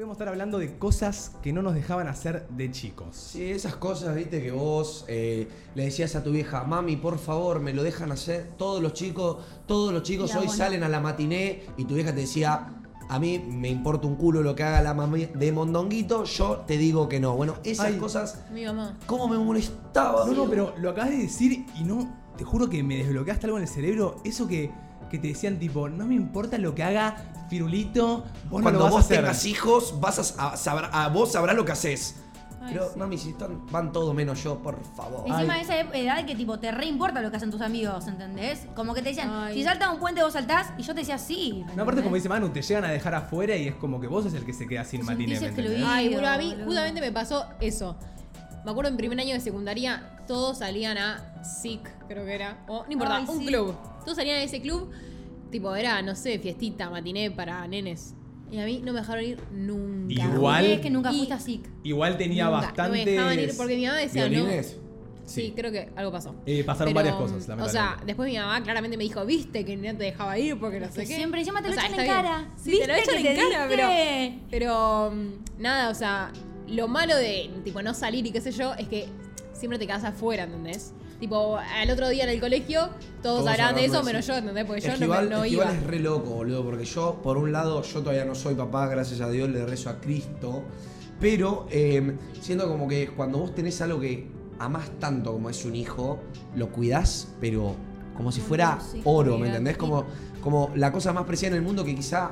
Hoy vamos a estar hablando de cosas que no nos dejaban hacer de chicos. Sí, esas cosas, viste, que vos eh, le decías a tu vieja, mami, por favor, me lo dejan hacer. Todos los chicos, todos los chicos hoy salen a la matiné y tu vieja te decía, a mí me importa un culo lo que haga la mami de Mondonguito, yo te digo que no. Bueno, esas Ay. cosas, Mi mamá. ¿cómo me molestaba? No, no, pero lo acabas de decir y no, te juro que me desbloqueaste algo en el cerebro. Eso que, que te decían tipo, no me importa lo que haga Firulito, vos Cuando no lo vas vos a hacer. tengas hijos, vas a, a- sabrá- a vos sabrás lo que haces. Ay, Pero, sí. mami, si están, van todo menos yo, por favor. Encima de esa edad que tipo te re importa lo que hacen tus amigos, ¿entendés? Como que te decían, Ay. si salta un puente vos saltás y yo te decía sí. No, aparte como dice Manu, te llegan a dejar afuera y es como que vos sos el que se queda sin Te matiné. sentís ¿me entendés? excluido. Ay, bueno, a mí boludo. justamente me pasó eso. Me acuerdo en primer año de secundaria, todos salían a SIC, creo que era. O no importa, Ay, un sí. club. Todos salían a ese club. Tipo, era, no sé, fiestita, matiné para nenes. Y a mí no me dejaron ir nunca. Igual- Es que nunca fuiste a SIC. Igual tenía Nunca. bastantes... No me dejaban ir porque mi mamá decía, no. ¿Violines? Sí, Sí. creo que algo pasó. Eh, pasaron Pero, varias cosas, O sea, después mi mamá claramente me dijo, viste que no te dejaba ir porque no sé Que qué. siempre encima te lo O sea, echan en bien. cara. Sí, te lo ¿Viste echan que en te cara, pero. dije? Pero mm, nada, o sea, lo malo de tipo no salir y qué sé yo es que siempre te quedas afuera, ¿entendés? Tipo, al otro día en el colegio, todos, hablaban de eso, menos yo, ¿entendés? Porque yo no, Esquival, me- no Esquival iba. es re loco, boludo, porque yo, por un lado, yo todavía no soy papá, gracias a Dios, le rezo a Cristo. Pero eh, siento como que cuando vos tenés algo que amás tanto como es un hijo, lo cuidás, pero como si fuera oro, ¿me entendés? Como, como la cosa más preciada en el mundo que quizá,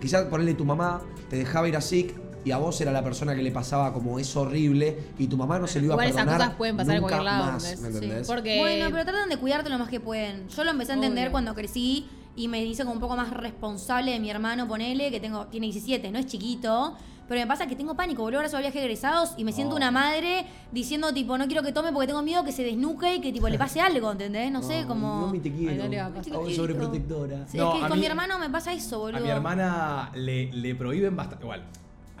quizá ponerle tu mamá te dejaba ir a SIC y a vos era la persona que le pasaba como es horrible y tu mamá no se lo iba a esas perdonar cosas pueden pasar en nunca cualquier lado, más, ¿entendés? ¿me Sí. entendés? Porque. Bueno, pero tratan de cuidarte lo más que pueden. Yo lo empecé a entender Obvio. cuando crecí y me hice como un poco más responsable de mi hermano, ponele, que tengo, tiene 17, no es chiquito. Pero me pasa que tengo pánico, boludo. Ahora soy viaje de egresados y me siento Oh. una madre diciendo, tipo, no quiero que tome porque tengo miedo que se desnuque y que, tipo, le pase algo, ¿entendés? No sé, como. Mami, te quiero. Ay, no le va a pasar. Ay, sobreprotectora. Sí, No, es que a con mí- mi hermano me pasa eso, boludo. A mi hermana le, le prohíben bastante... Igual,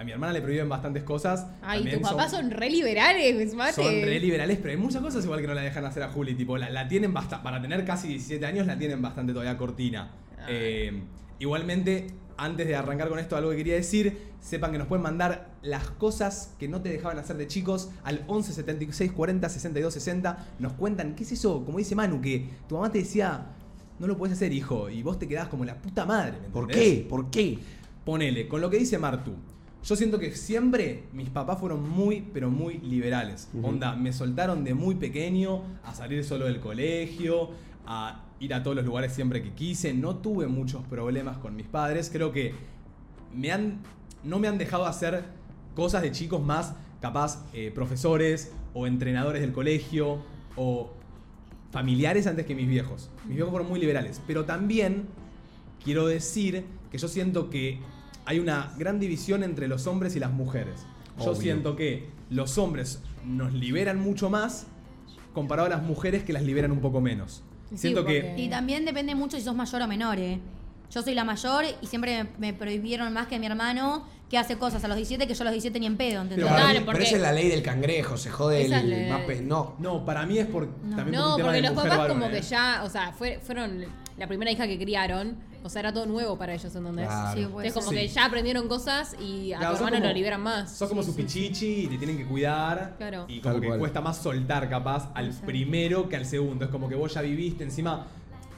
a mi hermana le prohíben bastantes cosas. Ay, tus papás son re liberales, mate. Son re liberales, pero hay muchas cosas igual que no la dejan hacer a Juli. Tipo, la, la tienen bastante. Para tener casi 17 años, la tienen bastante todavía cortina. Eh, igualmente, antes de arrancar con esto, algo que quería decir: sepan que nos pueden mandar las cosas que no te dejaban hacer de chicos al 11 76 40 62 60. Nos cuentan, ¿qué es eso? Como dice Manu, que tu mamá te decía. No lo puedes hacer, hijo. Y vos te quedás como la puta madre. ¿me ¿Por qué? ¿Por qué? Ponele, con lo que dice Martu. Yo siento que siempre mis papás fueron muy, pero muy liberales. Onda, me soltaron de muy pequeño a salir solo del colegio, a ir a todos los lugares siempre que quise. No tuve muchos problemas con mis padres. Creo que me han, no me han dejado hacer cosas de chicos más capaz eh, profesores o entrenadores del colegio o familiares antes que mis viejos. Mis viejos fueron muy liberales. Pero también quiero decir que yo siento que hay una gran división entre los hombres y las mujeres. Yo siento que los hombres nos liberan mucho más comparado a las mujeres que las liberan un poco menos. Sí, siento que Y también depende mucho si sos mayor o menor, ¿eh? Yo soy la mayor y siempre me, me prohibieron más que mi hermano que hace cosas a los 17 que yo a los 17 ni en pedo, ¿entendés? Pero, mí- porque- pero esa es la ley del cangrejo, se jode Esa el la- más pe- No, no, para mí es por también por No, un tema porque de los papás como ¿eh? que ya, o sea, fue- fueron la primera hija que criaron, o sea, era todo nuevo para ellos, ¿entendés? Claro. Sí, Entonces como que ya aprendieron cosas y a Claro, tu hermano como- lo liberan más. Sos como Sí, su sí. pichichi y te tienen que cuidar. Claro. Y como Tal que cual. cuesta más soltar capaz al Exacto. primero que al segundo. Es como que vos ya viviste encima.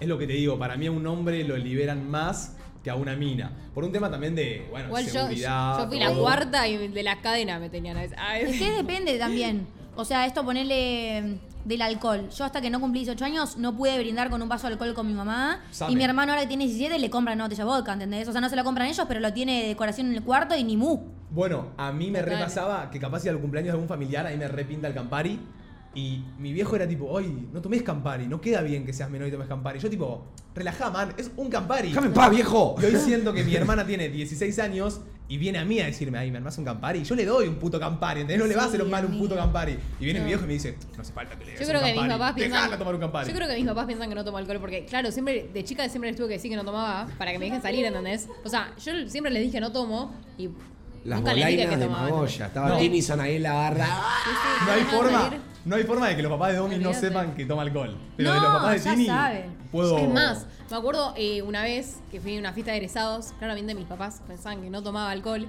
Es lo que te digo, para mí a un hombre lo liberan más que a una mina. Por un tema también de, bueno, Igual yo, seguridad. yo fui la cuarta y de la cadena me tenían a veces. Es que depende también. O sea, esto ponerle del alcohol. Yo hasta que no cumplí 18 años no pude brindar con un vaso de alcohol con mi mamá. Same. Y mi hermano ahora que tiene 17 le compran una botella de vodka, ¿entendés? O sea, no se la compran ellos, pero lo tiene de decoración en el cuarto y ni mu. Bueno, a mí me Total. repasaba que capaz si al cumpleaños de algún familiar, ahí me repinta el Campari. Y mi viejo era tipo, oye, no tomes Campari, no queda bien que seas menor y tomes Campari. Yo tipo, relajá, man, es un Campari. déjame en paz, viejo. Y hoy siento que mi hermana tiene 16 años y viene a mí a decirme, ay, me armás un Campari. Y yo le doy un puto Campari, ¿entendés? No le va a hacer Sí, mal un puto. Campari. Y viene No. mi viejo y me dice, no hace falta que le des Yo un creo que mis Campari, papás piensan. tomar un Campari. Yo creo que mis papás piensan que no tomo alcohol porque, claro, siempre de chica siempre les tuve que decir que no tomaba para que me dejen salir, ¿entendés? O sea, yo siempre les dije no tomo y Las nunca les dije bolainas que de tomaba. Magoya. Estaba ahí en la barra. no hay forma, salir. No hay forma de que los papás de Domi no Olvídate. sepan que toma alcohol. Pero No, de los papás de ya Tini saben. puedo Es más, me acuerdo eh, una vez que fui a una fiesta de egresados, claramente mis papás pensaban que no tomaba alcohol,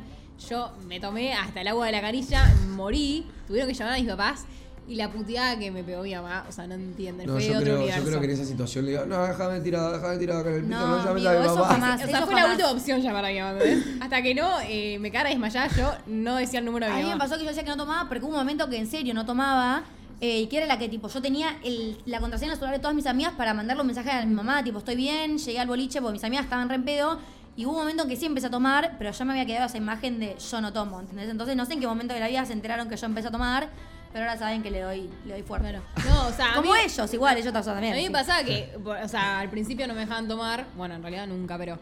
Yo me tomé hasta el agua de la canilla, morí, tuvieron que llamar a mis papás y la puteada que me pegó mi mamá, o sea, no entienden. No, fue de yo otro creo, yo universo. creo que en esa situación le digo, no, déjame tirado, déjame tirado con el pito, No, no, llames amigo, a mi eso jamás. O sea, Eso fue la jamás. última opción llamar a mi mamá, ¿entendés? Hasta que no eh, me cara desmayada, yo no decía el número de A mi mí me mamá. pasó que yo decía que no tomaba, pero hubo un momento que en serio no tomaba. Eh, y que era la que, tipo, yo tenía el- la contraseña del celular de todas mis amigas para mandarle un mensaje a mi mamá, tipo, estoy bien, llegué al boliche porque mis amigas estaban re en pedo. Y hubo un momento en que sí empecé a tomar, pero ya me había quedado esa imagen de yo no tomo, ¿entendés? Entonces no sé en qué momento de la vida se enteraron que yo empecé a tomar, pero ahora saben que le doy, le doy fuerte. Bueno, no, o sea, a Como mí- ellos, igual, ellos también. A mí sí. me pasaba que, o sea, al principio no me dejaban tomar, bueno, en realidad nunca, pero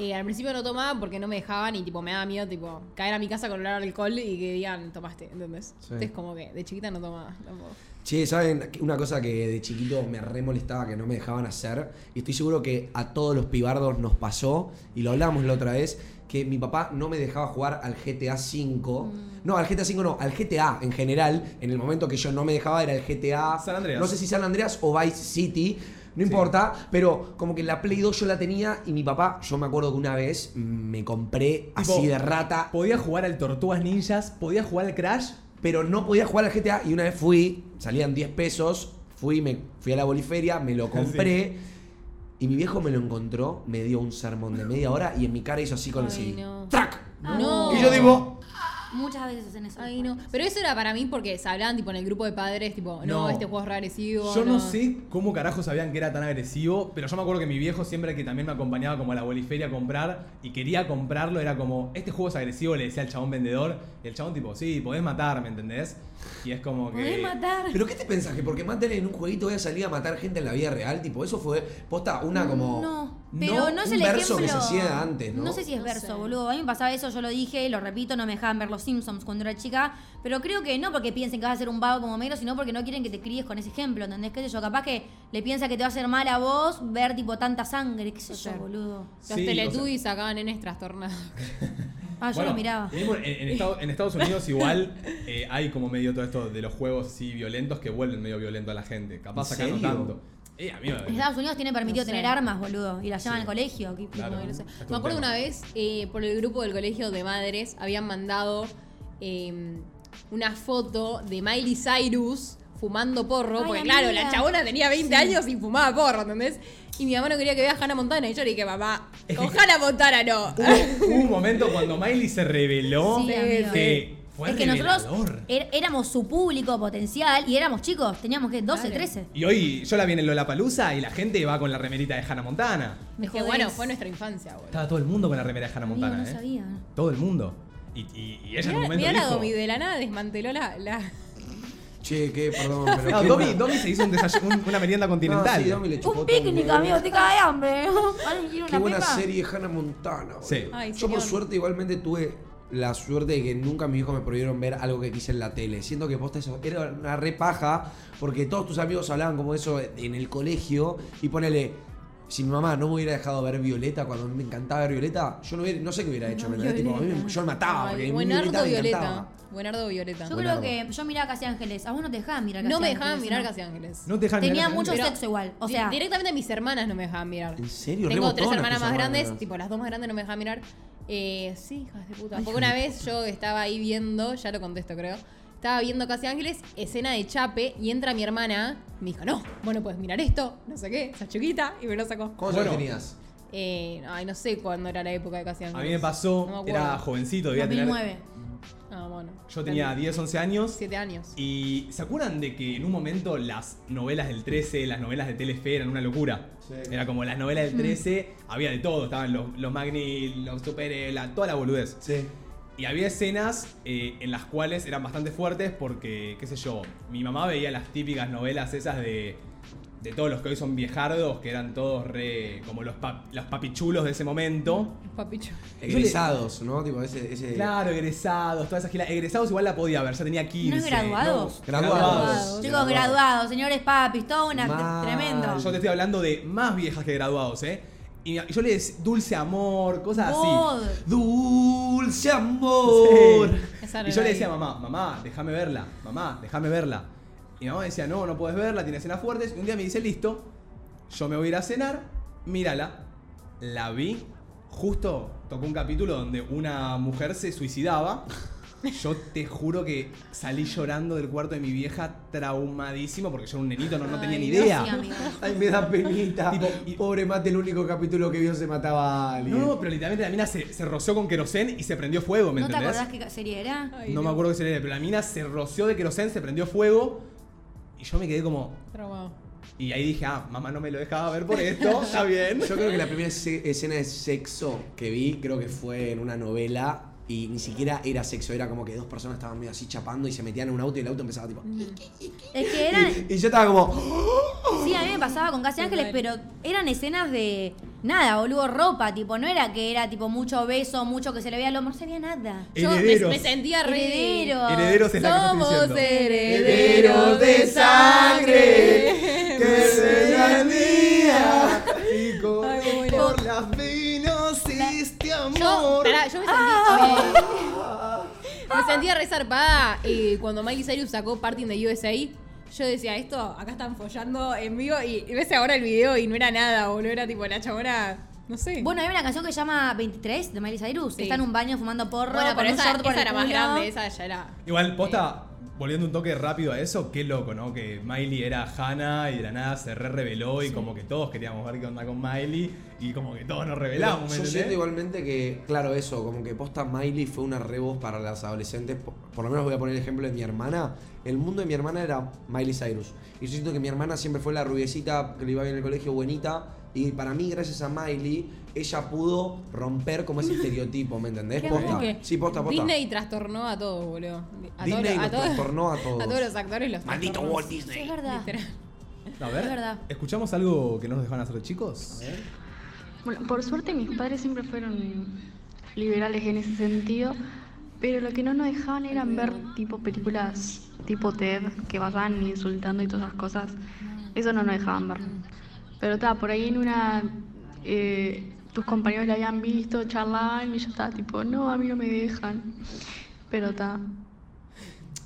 eh, al principio no tomaba porque no me dejaban y tipo me daba miedo tipo caer a mi casa con olor a alcohol y que digan, tomaste, ¿entendés? Sí. Entonces como que de chiquita no tomaba tampoco. Che, ¿saben? Una cosa que de chiquito me re molestaba que no me dejaban hacer, y estoy seguro que a todos los pibardos nos pasó, y lo hablamos la otra vez, que mi papá no me dejaba jugar al GTA V. No, al GTA V no, al GTA en general. En el momento que yo no me dejaba era el GTA. San Andreas. No sé si San Andreas o Vice City. No importa, pero como que la Play 2 yo la tenía y mi papá, yo me acuerdo que una vez me compré así de rata Podía jugar al Tortugas Ninjas, podía jugar al Crash. pero no podía jugar al GTA y una vez fui, salían 10 pesos, fui, me, fui a la boliferia, me lo compré y mi viejo me lo encontró, me dio un sermón de media hora y en mi cara hizo así con el Ay, CD. no. ¡Trac! No. Y yo digo, Muchas veces hacen eso. Ay, no. Pero eso era para mí porque se hablaban tipo en el grupo de padres, tipo, no, No. este juego es re agresivo. Yo no sé cómo carajo sabían que era tan agresivo, pero yo me acuerdo que mi viejo siempre que también me acompañaba como a la boliferia a comprar y quería comprarlo, era como, este juego es agresivo, le decía al chabón vendedor, y el chabón tipo, sí, podés matar, ¿me entendés? Y es como que... Podés matar. ¿pero qué te pensás? ¿Que porque maten en un jueguito voy a salir a matar gente en la vida real? Tipo, eso fue, posta, una como... No, pero no, es un el verso ejemplo. que se hacía antes, ¿no? sé si es No verso, sé. boludo. A mí me pasaba eso, yo lo dije, lo repito, no me dejaban ver los Simpsons cuando era chica. Pero creo que no porque piensen que vas a ser un vago como Mero, sino porque no quieren que te críes con ese ejemplo, ¿entendés? ¿Qué sé yo? Capaz que le piensa que te va a hacer mal a vos ver tipo tanta sangre, qué sé yo, boludo. Los Sí, Teletubbies sacaban nenes trastornados. Ah, yo Bueno, lo miraba. En, en Estados, en Estados Unidos igual eh, hay como medio todo esto de los juegos así violentos que vuelven medio violento a la gente. Capaz ¿En acá no tanto. Eh, amigo, Estados Unidos tiene permitido No sé. tener armas, boludo, y las llevan Sí. al colegio. ¿qué- Claro. No, no sé. Es todo Me acuerdo una vez eh, por el grupo del colegio de madres habían mandado eh, una foto de Miley Cyrus fumando porro, Ay, porque amiga. claro, la chabona tenía 20 años y fumaba porro, ¿entendés? Y mi mamá no quería que vea a Hannah Montana y yo le dije, mamá, con Hannah Montana no. Hubo, hubo un momento cuando Miley se reveló Sí, amigo. que fue es que nosotros er- éramos su público potencial y éramos chicos, teníamos que 12, Claro. 13. Y hoy yo la vi en el Lollapalooza y la gente va con la remerita de Hannah Montana. Me jodés. bueno, fue nuestra infancia, boludo. Estaba todo el mundo con la remera de Hannah Amigo, Montana, no ¿eh? sabía. Todo el mundo. Y, y- y ella en un momento mirá la dijo... Domi, de la nada desmanteló la... la- Che, qué, perdón, pero No, qué Domi, Domi se hizo un un- una merienda continental. No, sí, Domi le chupó Un picnic, amigo, te cae de hambre. ¿Alguien quiere Qué una buena pepa? serie Hannah Montana. boludo. Sí. Ay, Yo por suerte igualmente tuve la suerte de que nunca mis hijos me prohibieron ver algo que quise en la tele. Siento que posta eso era una repaja porque todos tus amigos hablaban como eso en el colegio y ponele... Si mi mamá no me hubiera dejado ver Violeta cuando me encantaba ver Violeta, yo no, hubiera- no sé qué hubiera hecho. a mí me- yo me mataba. porque a Ay, mí Buenardo me Violeta. encantaba. Buenardo Violeta. Yo Buenardo. creo que yo miraba Casi Ángeles. A vos no te dejaban mirar Casi No me Ángeles. dejaban mirar ¿no? Casi Ángeles. No te dejan Tenía mirar- mucho Pero sexo igual. O sea, directamente mis hermanas no me dejaban mirar. ¿En serio? Tengo tres hermanas más grandes, hermanas. tipo las dos más grandes no me dejaban mirar. Eh, sí, hijas de puta. Porque una vez yo estaba ahí viendo, ya lo contesto creo, estaba viendo Casi Ángeles, escena de Chape, y entra mi hermana, me dijo, no, bueno, puedes mirar esto, no sé qué, esa chiquita, y me lo sacó. ¿Cómo Bueno. tenías? Eh, ay, no sé cuándo era la época de Casi A Ángeles. mí me pasó, No me acuerdo. era jovencito, debía tener... 2009. Ah, bueno. Yo tenía 10, 11 años. 7 años. Y ¿se acuerdan de que en un momento las novelas del 13, las novelas de Telefe eran una locura? Sí. Era como las novelas del 13, había de todo, estaban los, los Magni, los Super, la, toda la boludez. Sí. Y había escenas eh, en las cuales eran bastante fuertes porque, qué sé yo, mi mamá veía las típicas novelas esas de, de todos los que hoy son viejardos, que eran todos re como los, pap- los papichulos de ese momento. Papicho. Egresados, ¿no? Tipo ese... ese... Claro, egresados, todas esas gilas. Egresados igual la podía ver, ya tenía 15. ¿No es graduados? No, Graduados. Chicos, graduados, señores papis, todo una Mal. tremendo. Yo te estoy hablando de más viejas que graduados, ¿eh? Y yo le decía dulce amor, cosas God. así. Dulce amor. Esa Y yo le decía a mamá, mamá, déjame verla, mamá, déjame verla. Y mi mamá decía, no, no puedes verla, tiene escenas fuertes. Y un día me dice, listo, yo me voy a ir a cenar, mírala. La vi justo tocó un capítulo donde una mujer se suicidaba. Yo te juro que salí llorando del cuarto de mi vieja traumadísimo porque yo era un nenito, no, no tenía Ay, ni idea. Sí. Ay, me da penita. Tipo, y- Pobre Mate, el único capítulo que vio se mataba a alguien. No, pero literalmente la mina se, se roció con querosén y se prendió fuego, ¿me ¿No te acordás qué serie era? Ay, no me acuerdo qué sería, pero la mina se roció de querosén, se prendió fuego y yo me quedé como... Traumado. Y ahí dije, ah, mamá no me lo dejaba ver por esto, está bien. Yo creo que la primera escena de sexo que vi, creo que fue en una novela. Y ni siquiera era sexo, era como que dos personas estaban medio así chapando y se metían en un auto y el auto empezaba tipo. Es que eran. Y, y yo estaba como. Sí, a mí me pasaba con Casi Ángeles, pero eran escenas de. Nada, boludo, ropa, tipo, no era que era tipo mucho beso, mucho que se le veía el hombro, no se veía nada. Yo me, Herederos. me sentía re. Herederos. Herederos es la que Somos diciendo. herederos de sangre. que sea mía. Y con- Ay, muy bueno. por las venas este Yo, amor. pará, yo me sentí. me, me sentía re zarpada eh, cuando Miley Cyrus sacó Party in the USA. Yo decía, esto, acá están follando en vivo y, y ves ahora el video y no era nada, boludo. Era tipo la chabona. No sé. Bueno, hay una canción que se llama 23 de Miley Cyrus, Sí. está en un baño fumando porro, Bueno, con pero un esa, short por esa el era más culo. grande, esa ya era. Igual, posta, volviendo un toque rápido a eso, qué loco, ¿no? Que Miley era Hannah y de la nada se re reveló y como que todos queríamos ver qué onda con Miley y como que todos nos revelamos, ¿me Yo entendés? siento igualmente que, claro, eso, como que posta Miley fue una revoz para las adolescentes. Por, por lo menos voy a poner el ejemplo de mi hermana. El mundo de mi hermana era Miley Cyrus. Y yo siento que mi hermana siempre fue la rubiecita que le iba bien en el colegio, buenita. Y para mí, gracias a Miley, ella pudo romper como ese estereotipo, ¿me entendés? Posta. Sí, posta, posta. Disney trastornó a todos, boludo. A Disney a todos, trastornó a todos. A todos los actores los Maldito. Walt Sí, Disney. es verdad. Literal. A ver, Es verdad. ¿escuchamos algo que no nos dejaban hacer chicos? Bueno, por suerte mis padres siempre fueron liberales en ese sentido, pero lo que no nos dejaban eran ver tipo películas tipo TED que vayan insultando y todas esas cosas. Eso no nos dejaban ver. Pero está, por ahí en una eh, tus compañeros la habían visto, charlaban y yo estaba tipo, no, a mí no me dejan. Pero está.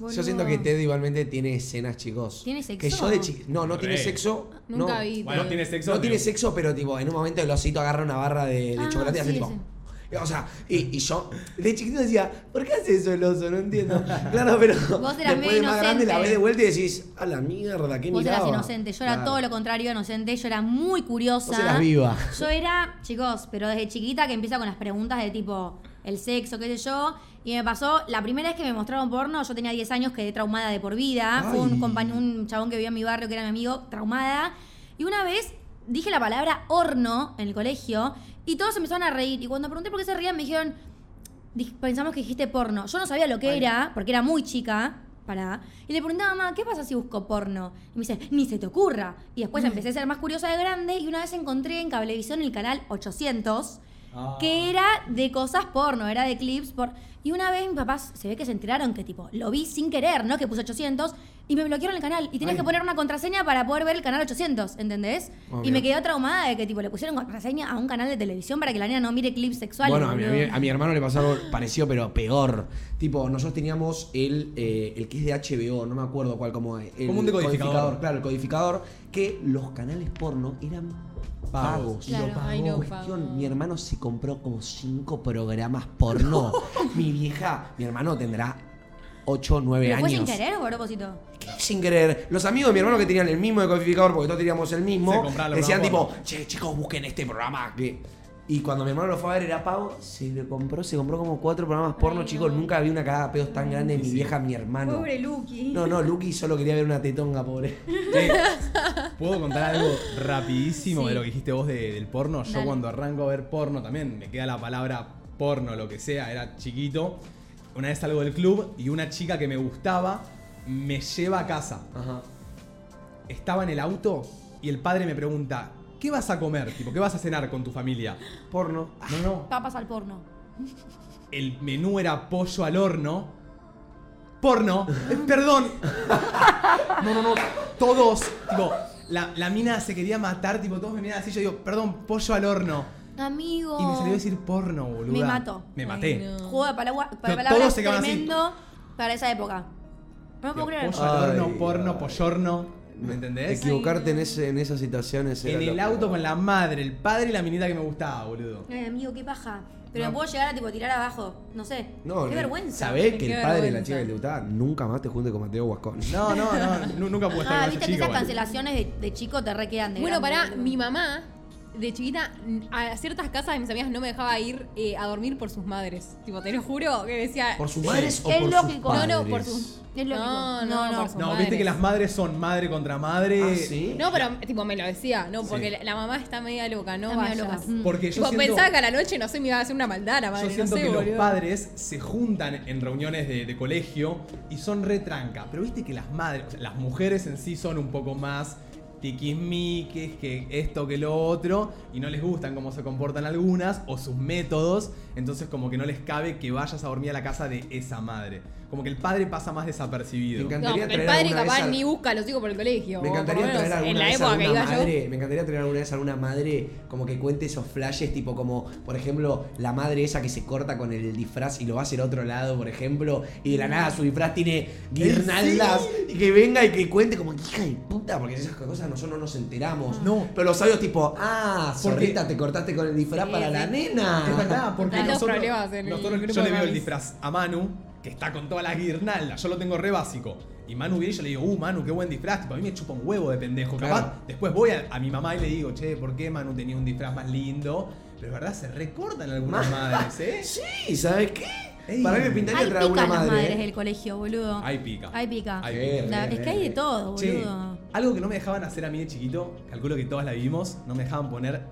Yo siento que Ted igualmente tiene escenas, chicos. ¿Tiene sexo? Que yo de chi- No, no tiene Re. sexo. Nunca no. vi. Bueno, Ted. tiene sexo. No tiene sexo, pero tipo, en un momento el osito agarra una barra de, de Ah, chocolate y hace sí, tipo. ese. O sea, y, y yo de chiquito decía, ¿por qué hace eso el oso? No entiendo. Claro, pero Vos eras después de más grande la inocente. ves de vuelta y decís, a la mierda, qué Vos eras inocente, yo era Claro. todo lo contrario inocente, yo era muy curiosa. Vos eras viva. Yo era, chicos, pero desde chiquita que empieza con las preguntas de tipo el sexo, qué sé yo. Y me pasó, la primera vez que me mostraron porno, yo tenía 10 años, quedé traumada de por vida. Fue Ay. un, compañ- un chabón que vivía en mi barrio, que era mi amigo, traumada. Y una vez dije la palabra horno en el colegio y todos empezaron a reír. Y cuando pregunté por qué se reían, me dijeron, "Dij- pensamos que dijiste porno. Yo no sabía lo que Ay. era, porque era muy chica. Para. Y le preguntaba a mamá, ¿qué pasa si busco porno? Y me dice, ni se te ocurra. Y después empecé a ser más curiosa de grande y una vez encontré en Cablevisión el canal 800, Ah. que era de cosas porno, era de clips por... Y una vez mis papás se ve que se enteraron que tipo, lo vi sin querer, ¿no? Que puse 800 y me bloquearon el canal. Y tenías Ay. que poner una contraseña para poder ver el canal 800, ¿entendés? Obvio. Y me quedé traumada de que tipo le pusieron contraseña a un canal de televisión para que la niña no mire clips sexuales. Bueno, a mi, a mi- boludo. a mi hermano le pasó algo parecido, pero peor. Tipo, nosotros teníamos el, eh, el que es de HBO, no me acuerdo cuál, como el Como un decodificador. Claro, el codificador, que los canales porno eran pagos. Claro. Lo pagó. No, Cuestión, mi hermano se compró como cinco programas porno. mi vieja, mi hermano tendrá 8, 9 ¿Pero años. fue sin querer o a propósito? ¿Qué sin querer? Los amigos de mi hermano que tenían el mismo decodificador, porque todos teníamos el mismo, decían tipo, che, chicos, busquen este programa que... Y cuando mi hermano lo fue a ver era pago, se le compró, se compró como cuatro programas porno, Ay, chicos, no. nunca vi una cagada de pedos tan grande de mi vieja, mi hermano. Lucky. No, no, Lucky solo quería ver una tetonga, pobre. ¿Puedo contar algo rapidísimo Sí. de lo que dijiste vos de- del porno? Yo Dale. cuando arranco a ver porno también, me queda la palabra porno, lo que sea, era chiquito. Una vez salgo del club y una chica que me gustaba me lleva a casa. Ajá. Estaba en el auto y el padre me pregunta, ¿qué vas a comer? Tipo, ¿qué vas a cenar con tu familia? Porno. No, no. Papas al porno. El menú era pollo al horno. Porno. Eh, perdón. No, no, no. Todos. Tipo, la, la mina se quería matar. Tipo, todos me miraban así. Yo digo, perdón, pollo al horno. Amigo. Y me salió a decir porno, boludo. Me mató. Me Ay, maté. no. Juego de palabra, palabras así. tremendo para esa época. No me puedo creer. pollo al horno, Ay, porno, ay. pollorno. ¿Me entendés? Equivocarte en, ese, en esas situaciones. era En el lo auto con la madre, el padre y la minita que me gustaba, boludo. Ay, amigo, qué paja. Pero No. me puedo llegar a tipo tirar abajo. No sé. No, qué no, vergüenza. Sabés que Qué el padre de la chica que te gustaba nunca más te junte con Mateo Guascón. No, no, no, nu- nunca pude estar Ah, con viste esa que chica. esas cancelaciones de, de chico te re quedan de Bueno, grande, pará, boludo. mi mamá de chiquita a ciertas casas de mis amigas no me dejaba ir eh, a dormir por sus madres. Tipo, te lo juro que decía. ¿Por sus madres o Es por lógico. sus No, padres? no, por sus. Es lógico. No, No, no, no. No, viste que las madres son madre contra madre. ¿Ah, sí? No, pero tipo me lo decía, no, porque Sí. la, mamá está media loca, no vayas. loca. Mm. Porque yo Tipo, siento, pensaba que a la noche, no sé, me iba a hacer una maldad la madre, yo siento no sé, que boludo. los padres se juntan en reuniones de, de colegio y son retranca. Pero viste que las madres, o sea, las mujeres en sí son un poco más tiquismiques, que esto, que lo otro, y no les gustan cómo se comportan algunas o sus métodos, entonces como que no les cabe que vayas a dormir a la casa de esa madre. Como que el padre pasa más desapercibido. Me encanta- No, encantaría el traer padre alguna vez capaz al- ni busca a los hijos por el colegio. Me o por encantaría lo menos traer alguna en la vez época que alguna iba yo. madre, me encantaría traer alguna vez alguna madre como que cuente esos flashes tipo como, por ejemplo, la madre esa que se corta con el disfraz y lo va a hacer a otro lado, por ejemplo, y de la nada su disfraz tiene guirnaldas y que venga y que cuente como hija de puta, porque esas cosas nosotros no nos enteramos. No. Pero los sabios tipo, ah, Porque- zorrita, te cortaste con el disfraz Sí, para sí. la nena. Es verdad, porque nosotros, nosotros- yo le veo el disfraz a Manu, que está con todas las guirnaldas, yo lo tengo re básico. Y Manu viene y yo le digo, uh, Manu, qué buen disfraz. Tipo, a mí me chupa un huevo de pendejo. Claro. Capaz, después voy a, a mi mamá y le digo, che, ¿por qué Manu tenía un disfraz más lindo? Pero es verdad, se recortan algunas madres, ¿eh? Sí, ¿sabes qué? Ey. Para mí me pintaría Hay traer pica alguna las madre. madres ¿eh? del colegio, boludo. Hay pica. Hay pica. Hay pica. La- es que hay de todo, Che, boludo. algo que no me dejaban hacer a mí de chiquito, calculo que todas la vivimos, no me dejaban poner,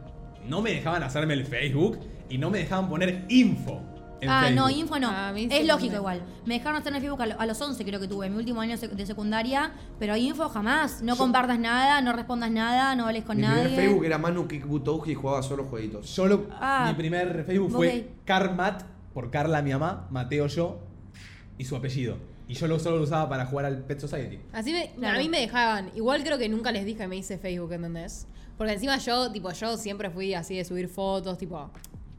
no me dejaban hacerme el Facebook y no me dejaban poner info en Ah, Facebook. no, info no. Es sí lógico me- igual. Me dejaron hacer en Facebook a, lo- a los 11 creo que tuve, mi último año de secundaria, pero info jamás. No compartas nada, no respondas nada, no hables con Mi nadie. primer Facebook era Manu Kikbutouji y jugaba solo jueguitos. Yo lo- Ah, mi primer Facebook ok. fue Carmat, por Carla mi mamá, Mateo yo, y su apellido. Y yo lo solo lo usaba para jugar al Pet Society. Así me, Claro. a mí me dejaban. Igual creo que nunca les dije que me hice Facebook, ¿entendés? Porque encima yo, tipo, yo siempre fui así de subir fotos, tipo.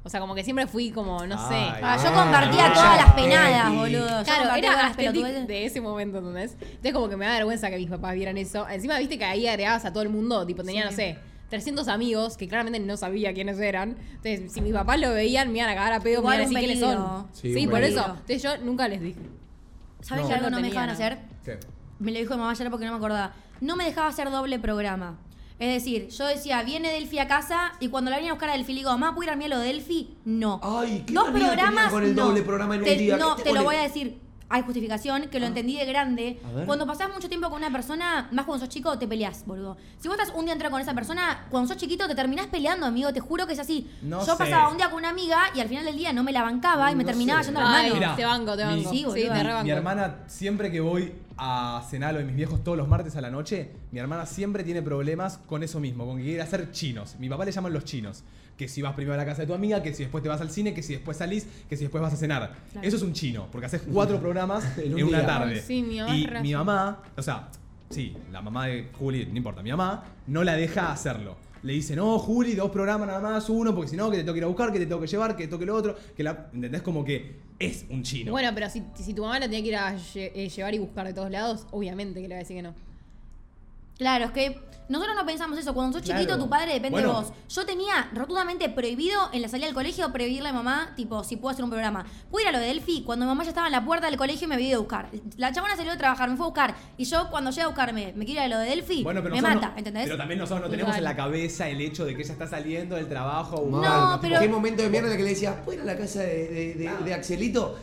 O sea, como que siempre fui como, no sé. Ay. Ah, yo compartía todas las penadas, boludo. Yo Claro, compartía era las aesthetic pelotudeces. de ese momento, ¿entendés? Entonces como que me da vergüenza que mis papás vieran eso. Encima, viste que ahí agregabas a todo el mundo, tipo, tenía, Sí. no sé, 300 amigos que claramente no sabía quiénes eran. Entonces, si mis papás lo veían, me iban a cagar a pedo, Igual me iban a un decir quiénes peligro. son. Sí, Sí, un por peligro. eso. Entonces yo nunca les dije. ¿Sabes No. que algo no no me tenía, dejaban no. hacer? ¿Qué? Me lo dijo mi mamá ayer porque no me acordaba. No me dejaba hacer doble programa. Es decir, yo decía, viene Delphi a casa y cuando la venía a buscar a Delphi le digo, mamá, ¿puedo ir a mí a lo de Delphi? No. Ay, qué Dos programas con el no. doble programa en un Te- día. No, ¿Qué te lo voy a decir. Hay justificación que lo entendí de grande. Cuando pasás mucho tiempo con una persona, más cuando sos chico, te peleás, boludo. Si vos estás un día entero con esa persona, cuando sos chiquito te terminás peleando, amigo. Te juro que es así. No yo sé. pasaba un día con una amiga y al final del día no me la bancaba y me No terminaba sé. yendo a manos. Mirá, te banco, te banco. Sí, Sí, boludo. te Mi-. Mi hermana, siempre que voy a cenar lo de mis viejos todos los martes a la noche, mi hermana siempre tiene problemas con eso mismo, con que quiere hacer chinos. Mi papá le llaman los chinos. Que si vas primero a la casa de tu amiga, que si después te vas al cine, que si después salís, que si después vas a cenar. Claro. Eso es un chino, porque haces cuatro programas En en, un una día. tarde. Sí, mi y mi mamá, o sea, sí, la mamá de Juli, no importa, mi mamá no la deja hacerlo. Le dice, no, Juli, dos programas nada más, uno, porque si no, que te tengo que ir a buscar, que te tengo que llevar, que toque lo otro, que la. ¿Entendés? Como que es un chino. Bueno, pero si, si tu mamá la tenía que ir a eh, llevar y buscar de todos lados, obviamente que le va a decir que no. Claro, es que nosotros no pensamos eso. Cuando sos chiquito, Claro. tu padre depende Bueno. de vos. Yo tenía rotundamente prohibido en la salida del colegio prohibirle a mamá, tipo, si puedo hacer un programa. Pude ir a lo de Delphi cuando mi mamá ya estaba en la puerta del colegio y me había ido a buscar. La chabona salió de trabajar, me fue a buscar. Y yo, cuando llegué a buscarme, me quiero ir a lo de Delphi, Bueno, pero me nosotros mata, no- ¿entendés? Pero también nosotros no tenemos Igual. en la cabeza el hecho de que ella está saliendo del trabajo. No, Mal. pero- ¿Qué momento de mierda en el que le decías, ¿puedo ir a la casa de, de- de- de Axelito?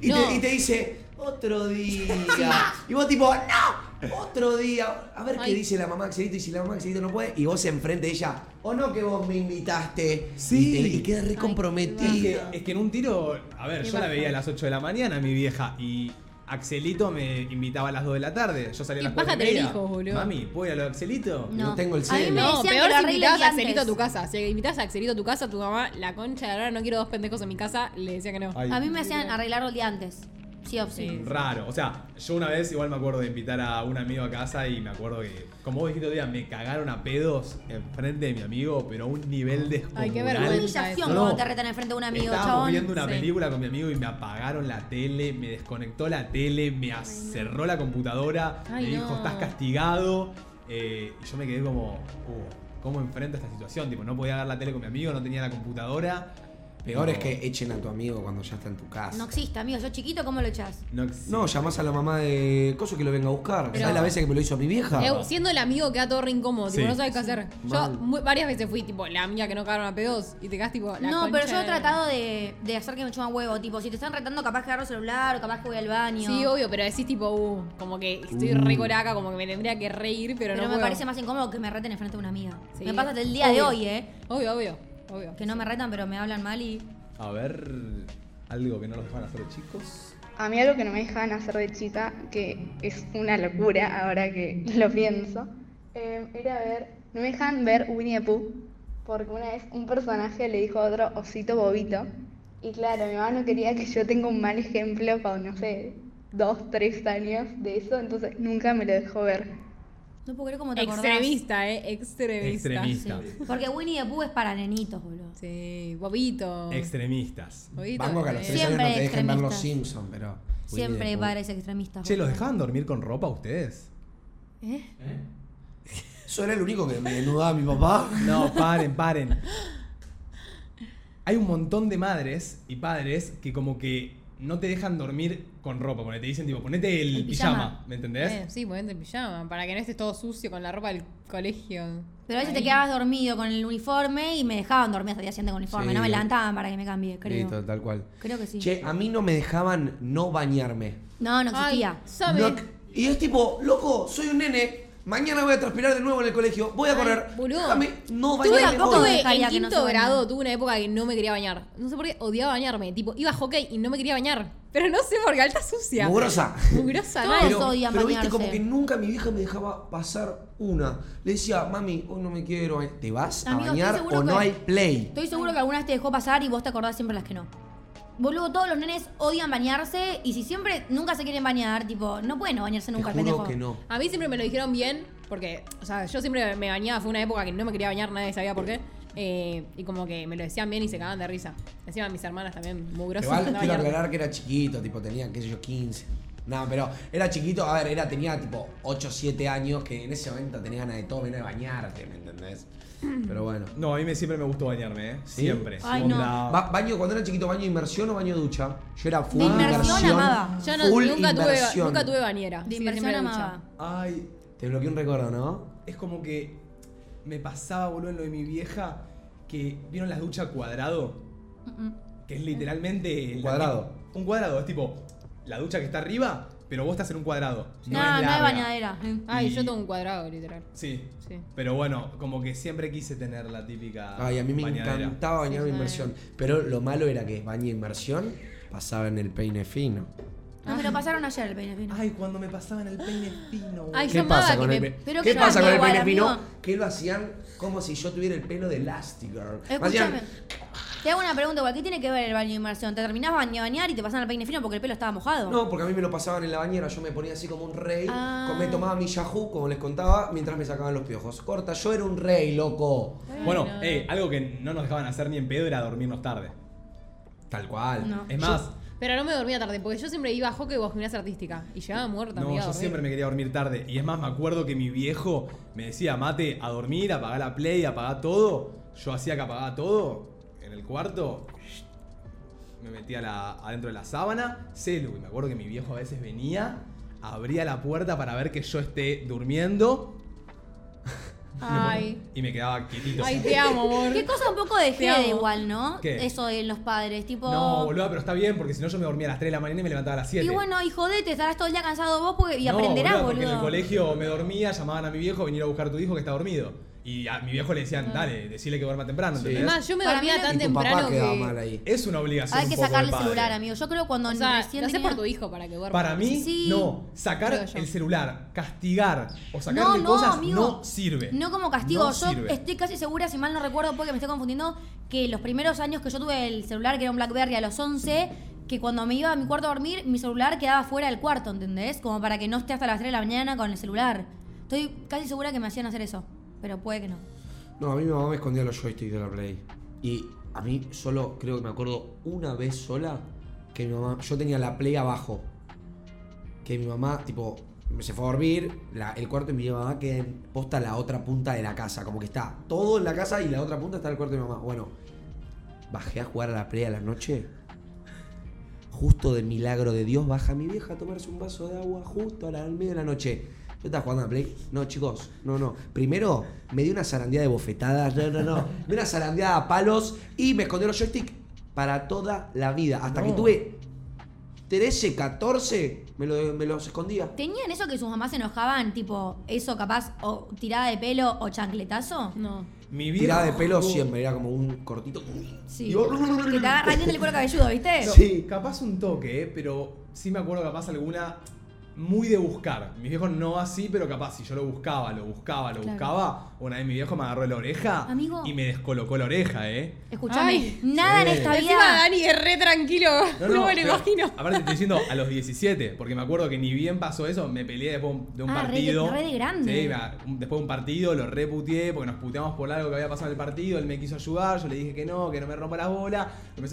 Y, No. te, y te dice, otro día. Y vos tipo, ¡no! Otro día. A ver qué Ay. dice la mamá Axelito y si la mamá Axelito no puede. Y vos enfrente de ella, o no que vos me invitaste. Sí. Y, te- y queda re Ay, Es comprometida. que, es que en un tiro, a ver, Qué yo la veía a las 8 de la mañana, mi vieja, y Axelito me invitaba a las 2 de la tarde. Yo salía a Qué las 4 paja y tener media. hijos, boludo. Mami, ¿puedo ir a lo de Axelito? No tengo el cel. No, peor si invitabas a antes. Axelito a tu casa. Si invitabas a Axelito a tu casa, tu mamá, la concha de la lora, no quiero dos pendejos en mi casa, le decía que no. Ay. A mí me hacían arreglarlo el día antes. Sí sí. Raro, o sea, yo una vez igual me acuerdo de invitar a un amigo a casa y me acuerdo que, como vos dijiste otro día, me cagaron a pedos enfrente de mi amigo, pero a un nivel de Ay, qué vergüenza. humillación cuando te retan enfrente de un amigo, Estábamos chabón. viendo una Sí. película con mi amigo y me apagaron la tele, me desconectó la tele, me cerró la computadora, Ay, me dijo, no. estás castigado. Eh, y yo me quedé como, uh, ¿cómo enfrento esta situación? Tipo, no podía ver la tele con mi amigo, no tenía la computadora. Peor es Tipo, que echen a tu amigo cuando ya está en tu casa. No existe, amigo. Yo chiquito, ¿cómo lo echás? No, existe. No, llamás a la mamá de Coso que lo venga a buscar. Pero- ¿Sabes la vez que me lo hizo a mi vieja? Eh, siendo el amigo queda todo re incómodo, tipo, Sí. no sabes qué hacer. Yo varias veces fui, tipo, la mía que no cagaron a pedos y te quedas tipo, la no, pero yo he tratado de, de hacer que me chupan huevo. Tipo, si te están retando, capaz que agarro el celular o capaz que voy al baño. Sí, obvio, pero decís tipo, uh, como que estoy re coraca, como que me tendría que reír, pero, Pero no me puedo. parece más incómodo que me reten enfrente de una amiga. Sí. Me pasa hasta el día de hoy, ¿eh? Obvio, obvio, obvio. Que no me retan, pero me hablan mal y. A ver, algo que no los dejan hacer de chicos. A mí algo que no me dejaban hacer de chica, que es una locura ahora que lo pienso, eh, era ver, no me dejaban ver Winnie the Pooh, porque una vez un personaje le dijo a otro osito bobito, y claro, mi mamá no quería que yo tenga un mal ejemplo con, no sé, dos, tres años de eso, entonces nunca me lo dejó ver. No puedo creer cómo te acordás. Extremista, eh, extremista. Extremista. Sí. Porque Winnie the Pooh es para nenitos, boludo. Sí, bobito. Extremistas. Bobito, Vango que a los eh. tres Siempre años no te dejen ver los extremistas. Simpsons, pero. Siempre Winnie the padres extremistas. Che, ¿los dejaban dormir con ropa ustedes? ¿Eh? Pooh. Eso era el único que me desnudaba mi papá. No, paren, paren. Hay un montón de madres y padres que como que no te dejan dormir con ropa, porque te dicen tipo, ponete el, El pijama. pijama. ¿me entendés? Eh, sí, ponete el pijama, para que no estés todo sucio con la ropa del colegio. Pero a veces Ahí. te quedabas dormido con el uniforme y me dejaban dormir hasta el día siguiente con el uniforme. Sí. No me levantaban para que me cambie, creo. Listo, tal cual. Creo que sí. Che, a mí no me dejaban no bañarme. No, no Ay, existía. No- y es tipo, loco, soy un nene. Mañana voy a transpirar de nuevo en el colegio. Voy a Ay, correr. boludo. Déjame no Tuve bañarme tampoco hoy. de- en que no quinto se grado, tuve una época que no me quería bañar. No sé por qué odiaba bañarme. Tipo, iba a hockey y no me quería bañar. Pero no sé por qué, alta sucia. Mugrosa. Mugrosa, Todos mal. Pero- odian pero viste bañarse. como que nunca mi vieja me dejaba pasar una. Le decía, mami, hoy no me quiero bañar. ¿Te vas a estoy bañar seguro o no que- hay play? Estoy seguro que alguna vez te dejó pasar y vos te acordás siempre las que no. Boludo, todos los nenes odian bañarse y si siempre nunca se quieren bañar, tipo, no pueden no bañarse nunca, Te juro pendejo. que no. A mí siempre me lo dijeron bien, porque, o sea, yo siempre me bañaba, fue una época que no me quería bañar, nadie sabía por qué. eh, y como que me lo decían bien y se cagaban de risa. Encima mis hermanas también, mugrosas. Igual no quiero aclarar que era chiquito, tipo, tenía, qué sé yo, 15. No, pero era chiquito, a ver, era, tenía tipo 8 7 años, que en ese momento tenía ganas de todo, menos de bañarte, ¿me entendés? Pero bueno. No, a mí me, siempre me gustó bañarme, ¿eh? ¿Sí? Siempre. Ay, no. Ba- baño, cuando era chiquito, baño de inmersión o baño de ducha. Yo era full De inmersión amaba. Yo no, full nunca, tuve, inmersión. nunca tuve bañera. De sí, inversión siempre ducha. amaba. Ay, Te bloqueé un recuerdo, ¿no? es como que me pasaba, boludo, en lo de mi vieja, que vieron la ducha cuadrado, que es literalmente... Un la- cuadrado. un cuadrado, es tipo la ducha que está arriba, pero vos estás en un cuadrado. No, es no, hay larga. bañadera. Ay, Y- yo tengo un cuadrado, literal. Sí. Sí. Pero bueno, como que siempre quise tener la típica. Ay, a mí me bañadera. encantaba bañarme Sí, en inmersión. Pero lo malo era que bañé inmersión, pasaba en el peine fino. No, me lo pasaron ayer el peine fino. Ay, cuando me pasaban el peine fino. Ay, ¿Qué pasa con me- el pe- Pero ¿Qué qué pasa con el igual, peine fino? amigo. Que lo hacían como si yo tuviera el pelo de Elastigirl. Me Escúchame. hacían- Te hago una pregunta. ¿Qué tiene que ver el baño de inmersión? ¿Te terminás baña- bañar y te pasan el peine fino porque el pelo estaba mojado? No, porque a mí me lo pasaban en la bañera, yo me ponía así como un rey, Ah. con- me tomaba mi Yahoo, como les contaba, mientras me sacaban los piojos. Corta, yo era un rey, loco. Bueno, Bueno. eh, algo que no nos dejaban hacer ni en pedo era dormirnos tarde. Tal cual. No. Es más, Pero no me dormía tarde, porque yo siempre iba a hockey o a gimnasia artística. Y llegaba muerta, no, a yo dormir. siempre me quería dormir tarde. Y es más, me acuerdo que mi viejo me decía, mate, a dormir, apagar la play, apagar todo. Yo hacía que apagaba todo el cuarto. Me metía la- adentro de la sábana, celu. Y me acuerdo que mi viejo a veces venía, abría la puerta para ver que yo esté durmiendo Ay. y me quedaba quietito. Ay, te amo, amor. Qué cosa un poco de jede igual, ¿no? ¿Qué? Eso de los padres, tipo... No, boludo, pero está bien, porque si no yo me dormía a las 3 de la mañana y me levantaba a las 7. Y bueno, y jodete, estarás todo el día cansado vos porque, y No, aprenderás, boludo, boludo. Porque en el colegio me dormía, llamaban a mi viejo, venir a buscar a tu hijo que está dormido. Y a mi viejo le decían, dale, decile que duerma temprano, Sí. ¿entendés? Es más, yo me Para dormía mí tan Y tu papá temprano quedaba que... mal ahí. Es una obligación. Hay un que poco sacarle del el padre. celular, amigo. Yo creo cuando O sea, recién lo haces tenía- por tu hijo para que duerma. Para mí, Sí. no. Sacar yo. el celular, castigar o No, sacarle no, cosas amigo. no sirve. No como castigo. No yo sirve. estoy casi segura, si mal no recuerdo, porque me estoy confundiendo, que los primeros años que yo tuve el celular, que era un Blackberry a los 11, que cuando me iba a mi cuarto a dormir, mi celular quedaba fuera del cuarto, ¿entendés? Como para que no esté hasta las 3 de la mañana con el celular. Estoy casi segura que me hacían hacer eso, pero puede que no. No, a mí mi mamá me escondía los joysticks de la Play. Y a mí solo, creo que me acuerdo una vez sola, que mi mamá, yo tenía la Play abajo. Que mi mamá, tipo, se fue a dormir, el cuarto de mi mamá queda en posta la otra punta de la casa, como que está todo en la casa y la otra punta está el cuarto de mi mamá. Bueno, bajé a jugar a la play a la noche. Justo de milagro de Dios, baja mi vieja a tomarse un vaso de agua justo a la, de la noche. Yo estaba jugando a la play. No, chicos, no, no. Primero me di una zarandeada de bofetadas. No, no, no. Me di una zarandeada a palos y me escondió los joystick para toda la vida. Hasta que tuve 13, 14, me, lo- me los escondía. ¿Tenían eso que sus mamás se enojaban? Tipo, eso capaz, o tirada de pelo o chancletazo? No. Mi viejo. Tirada de pelo siempre, era como un cortito. Sí. Y vos- Que te agarra alguien del cuero cabelludo, ¿viste? No, Sí. Capaz un toque, eh, pero sí me acuerdo capaz alguna muy de buscar. Mis viejos no así, pero capaz si yo lo buscaba, lo buscaba, lo Claro. buscaba, una vez mi viejo me agarró la oreja Amigo. y me descolocó la oreja, ¿eh? Escuchame, nada en Sí. esta Encima vida. Dani es re tranquilo. No, me lo imagino. Aparte te estoy diciendo a los 17, porque me acuerdo que ni bien pasó eso, me peleé después de un Ah, re de- partido. re de grande. Sí, después de un partido lo reputié porque nos puteamos por algo que había pasado en el partido, él me quiso ayudar, yo le dije que no, que no me rompa las bolas,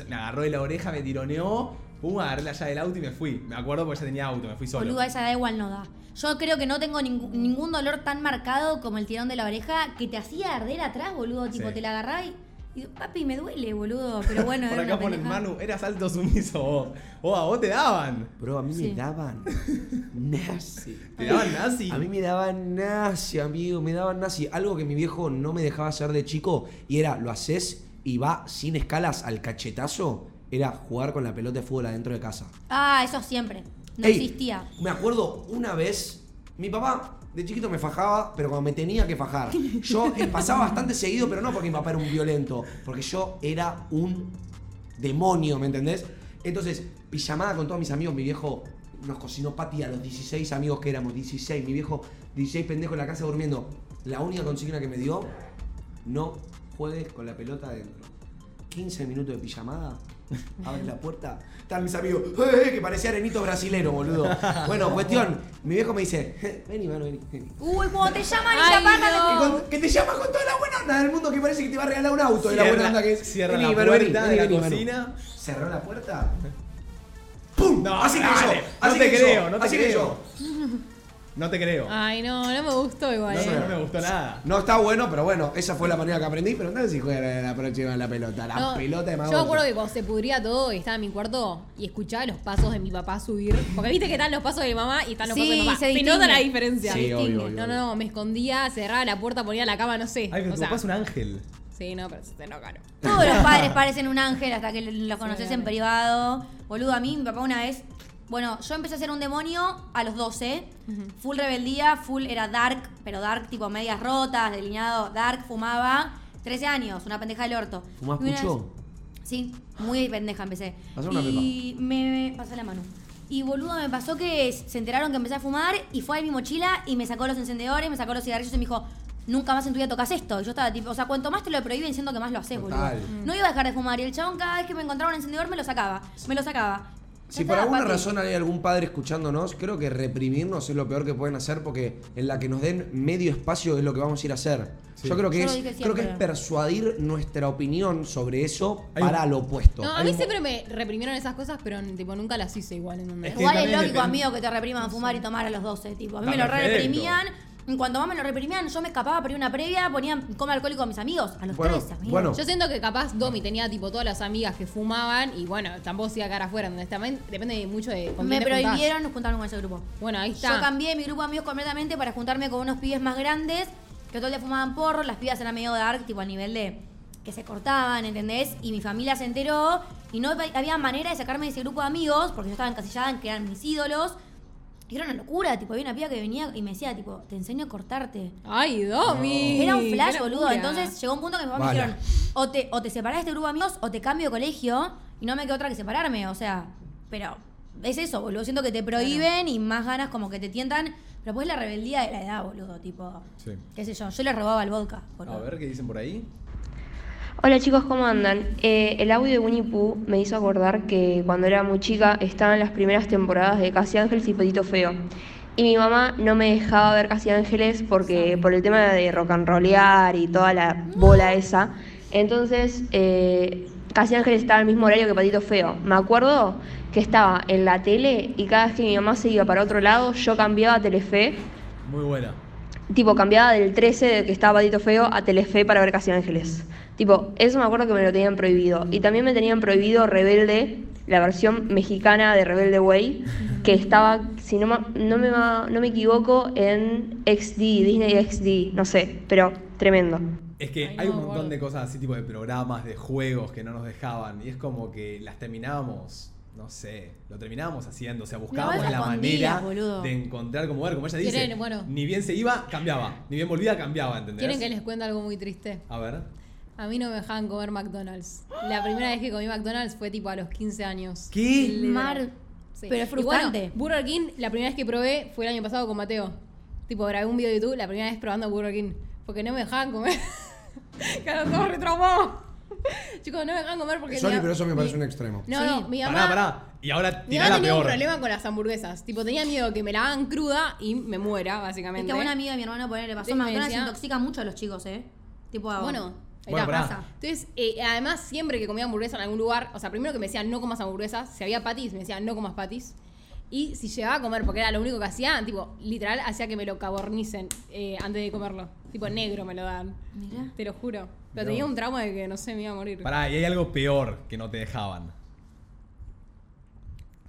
me agarró de la oreja, me tironeó, pum, agarré la llave del auto y me fui. Me acuerdo porque ya tenía auto, me fui solo. Boluda, esa da igual no da. Yo creo que no tengo ningú- ningún dolor tan marcado como el tirón de la oreja que te hacía arder atrás, boludo. Tipo, Sí. te la agarrás y, y, papi, me duele, boludo. Pero bueno, Por era acá ponen. Manu, eras alto sumiso vos. Vos, a vos te daban. Bro, a mí Sí. me daban nazi. Te daban nazi. A mí me daban nazi, amigo, me daban nazi. Algo que mi viejo no me dejaba hacer de chico y era, lo haces y va sin escalas al cachetazo, era jugar con la pelota de fútbol adentro de casa. Ah, eso siempre. No Ey, existía. Me acuerdo una vez, mi papá de chiquito me fajaba, pero cuando me tenía que fajar. Yo eh, pasaba bastante seguido, pero no porque mi papá era un violento, porque yo era un demonio, ¿me entendés? Entonces, pijamada con todos mis amigos, mi viejo nos cocinó pati a los 16 amigos que éramos, 16, mi viejo, 16 pendejos en la casa durmiendo. La única consigna que me dio, no juegues con la pelota adentro. 15 minutos de pijamada, abre la puerta, están mis amigos, ¡eh, eh! que parecía arenito brasilero, boludo. Bueno, cuestión, mi viejo me dice, "Eh, vení, mano, vení. vení". Uy, cuando te llaman y Ay, no. Que, con- que te llama con toda la buena onda del mundo que parece que te va a regalar un auto de la buena onda que es. cierra Vení, puerta vení, de vení, la vení, Manu. cocina. Cerró la puerta. ¡Pum! No, así que dale, yo. no Así te que creo, yo, no te así que creo. yo. No te creo. Ay, no, no me gustó igual. no, eh. no me gustó nada. No está bueno, pero bueno, esa fue la manera que aprendí. Pero no sé si juega la próxima la pelota. La No, pelota de Yo me acuerdo que cuando se pudría todo y estaba en mi cuarto y escuchaba los pasos de mi papá subir. Porque viste que están los pasos de mi mamá y están los Sí, pasos de mi papá. se Se, nota la diferencia. Sí, obvio. No, no, no, me escondía, cerraba la puerta, ponía la cama, no sé. Ay, pero o tu sea, papá es un ángel. Sí, no, pero se no caro. Todos los padres parecen un ángel hasta que lo conoces Sí, en privado. Boludo, a mí, mi papá una vez. Bueno, yo empecé a ser un demonio a los 12. Full rebeldía, full era dark, pero dark tipo medias rotas, delineado, dark, fumaba. 13 años, una pendeja del orto. ¿Fumás mucho? vez- Sí, muy pendeja empecé. Una y me, me pasó la mano. Y boludo, me pasó que se enteraron que empecé a fumar y fue a mi mochila y me sacó los encendedores, me sacó los cigarrillos y me dijo, nunca más en tu vida tocas esto. Y yo estaba tipo, o sea, cuanto más te lo prohíben, siento que más lo haces, Total. boludo. No iba a dejar de fumar y el chabón cada vez que me encontraba un encendedor me lo sacaba, me lo sacaba. Si por alguna razón hay algún padre escuchándonos, creo que reprimirnos es lo peor que pueden hacer porque en la que nos den medio espacio es lo que vamos a ir a hacer. Sí. Yo creo que Yo es, creo que es persuadir nuestra opinión sobre eso Hay un- para lo opuesto. No, a mí un- siempre me reprimieron esas cosas, pero tipo nunca las hice igual. ¿entendés? Es que Igual es lógico, depende- amigo, que te repriman fumar y tomar a los 12, tipo. A mí Está me lo re reprimían. Y cuando más me lo reprimían, yo me escapaba para ir a una previa, ponía come alcohólico a mis amigos. A los Bueno, 13, amigo. bueno. Yo siento que capaz Domi tenía tipo todas las amigas que fumaban y bueno, tampoco se iba a cara afuera. También depende mucho de con me prohibieron juntarme con ese grupo. Bueno, ahí está. Yo cambié mi grupo de amigos completamente para juntarme con unos pibes más grandes que todo el día fumaban porro. Las pibas eran medio dark, tipo a nivel de que se cortaban, ¿entendés? Y mi familia se enteró y no había manera de sacarme de ese grupo de amigos porque yo estaba encasillada en que eran mis ídolos. Y era una locura, tipo, había una piba que venía y me decía, tipo, te enseño a cortarte. Ay, Domi. Era un flash, boludo. locura. Entonces llegó un punto que mis papás Bala. me dijeron, o te, o te separás de este grupo de amigos o te cambio de colegio y no me quedó otra que separarme. O sea, pero es eso, boludo. Siento que te prohíben y más ganas como que te tientan. Pero pues la rebeldía de la edad, boludo. Tipo, Sí. qué sé yo. Yo le robaba el vodka, boludo. A ver qué dicen por ahí. Hola chicos, ¿cómo andan? Eh, el audio de Winnie Pooh me hizo acordar que cuando era muy chica estaba en las primeras temporadas de Casi Ángeles y Petito Feo. Y mi mamá no me dejaba ver Casi Ángeles porque por el tema de rock and rollear y toda la bola esa. Entonces, eh, Casi Ángeles estaba al mismo horario que Patito Feo. Me acuerdo que estaba en la tele y cada vez que mi mamá se iba para otro lado, yo cambiaba a Telefe. Muy buena. Tipo, cambiaba del 13 de que estaba Patito Feo a Telefe para ver Casi Ángeles. Tipo, eso me acuerdo que me lo tenían prohibido. Y también me tenían prohibido Rebelde, la versión mexicana de Rebelde Way, que estaba, si no, ma- no, me, no me equivoco, en XD, Disney XD, no sé, pero tremendo. Es que Ay, hay no, un montón de cosas así, tipo de programas, de juegos que no nos dejaban. Y es como que las terminábamos, no sé, lo terminábamos haciendo. O sea, buscábamos la manera boludo. de encontrar como ver, como ella dice. Quieren, bueno. Ni bien se iba, cambiaba. Ni bien volvía, cambiaba, ¿entendés? ¿Quieren que les cuente algo muy triste? A ver. A mí no me dejaban comer McDonald's. La primera vez que comí McDonald's fue tipo a los 15 años. ¿Qué? Mar- Sí. Pero es bueno, frustrante. Burger King, la primera vez que probé fue el año pasado con Mateo. Tipo, grabé un video de YouTube la primera vez probando Burger King. Porque no me dejaban comer. Claro, todos retraumados. Chicos, no me dejaban comer porque. Sorry, mi- pero eso me mi- parece un extremo. No, Sí. no, mi mamá. Pará, pará. Y ahora Mi mamá la tenía un peor. problema con las hamburguesas. Tipo, tenía miedo que me la hagan cruda y me muera, Es básicamente. que a una amiga de mi hermano poner le pasó. McDonald's intoxica mucho a los chicos, ¿eh? Tipo, Bueno, Bueno, pasa. Entonces, eh, además, siempre que comía hamburguesa en algún lugar, o sea, primero que me decían no comas hamburguesas, si había patis, me decían no comas patis. Y si llegaba a comer, porque era lo único que hacía, tipo, literal, hacía que me lo cabornicen eh, antes de comerlo. Tipo, negro me lo dan. Mirá. Te lo juro. Pero Dios. tenía un trauma de que, no sé, me iba a morir. Pará, y hay algo peor que no te dejaban.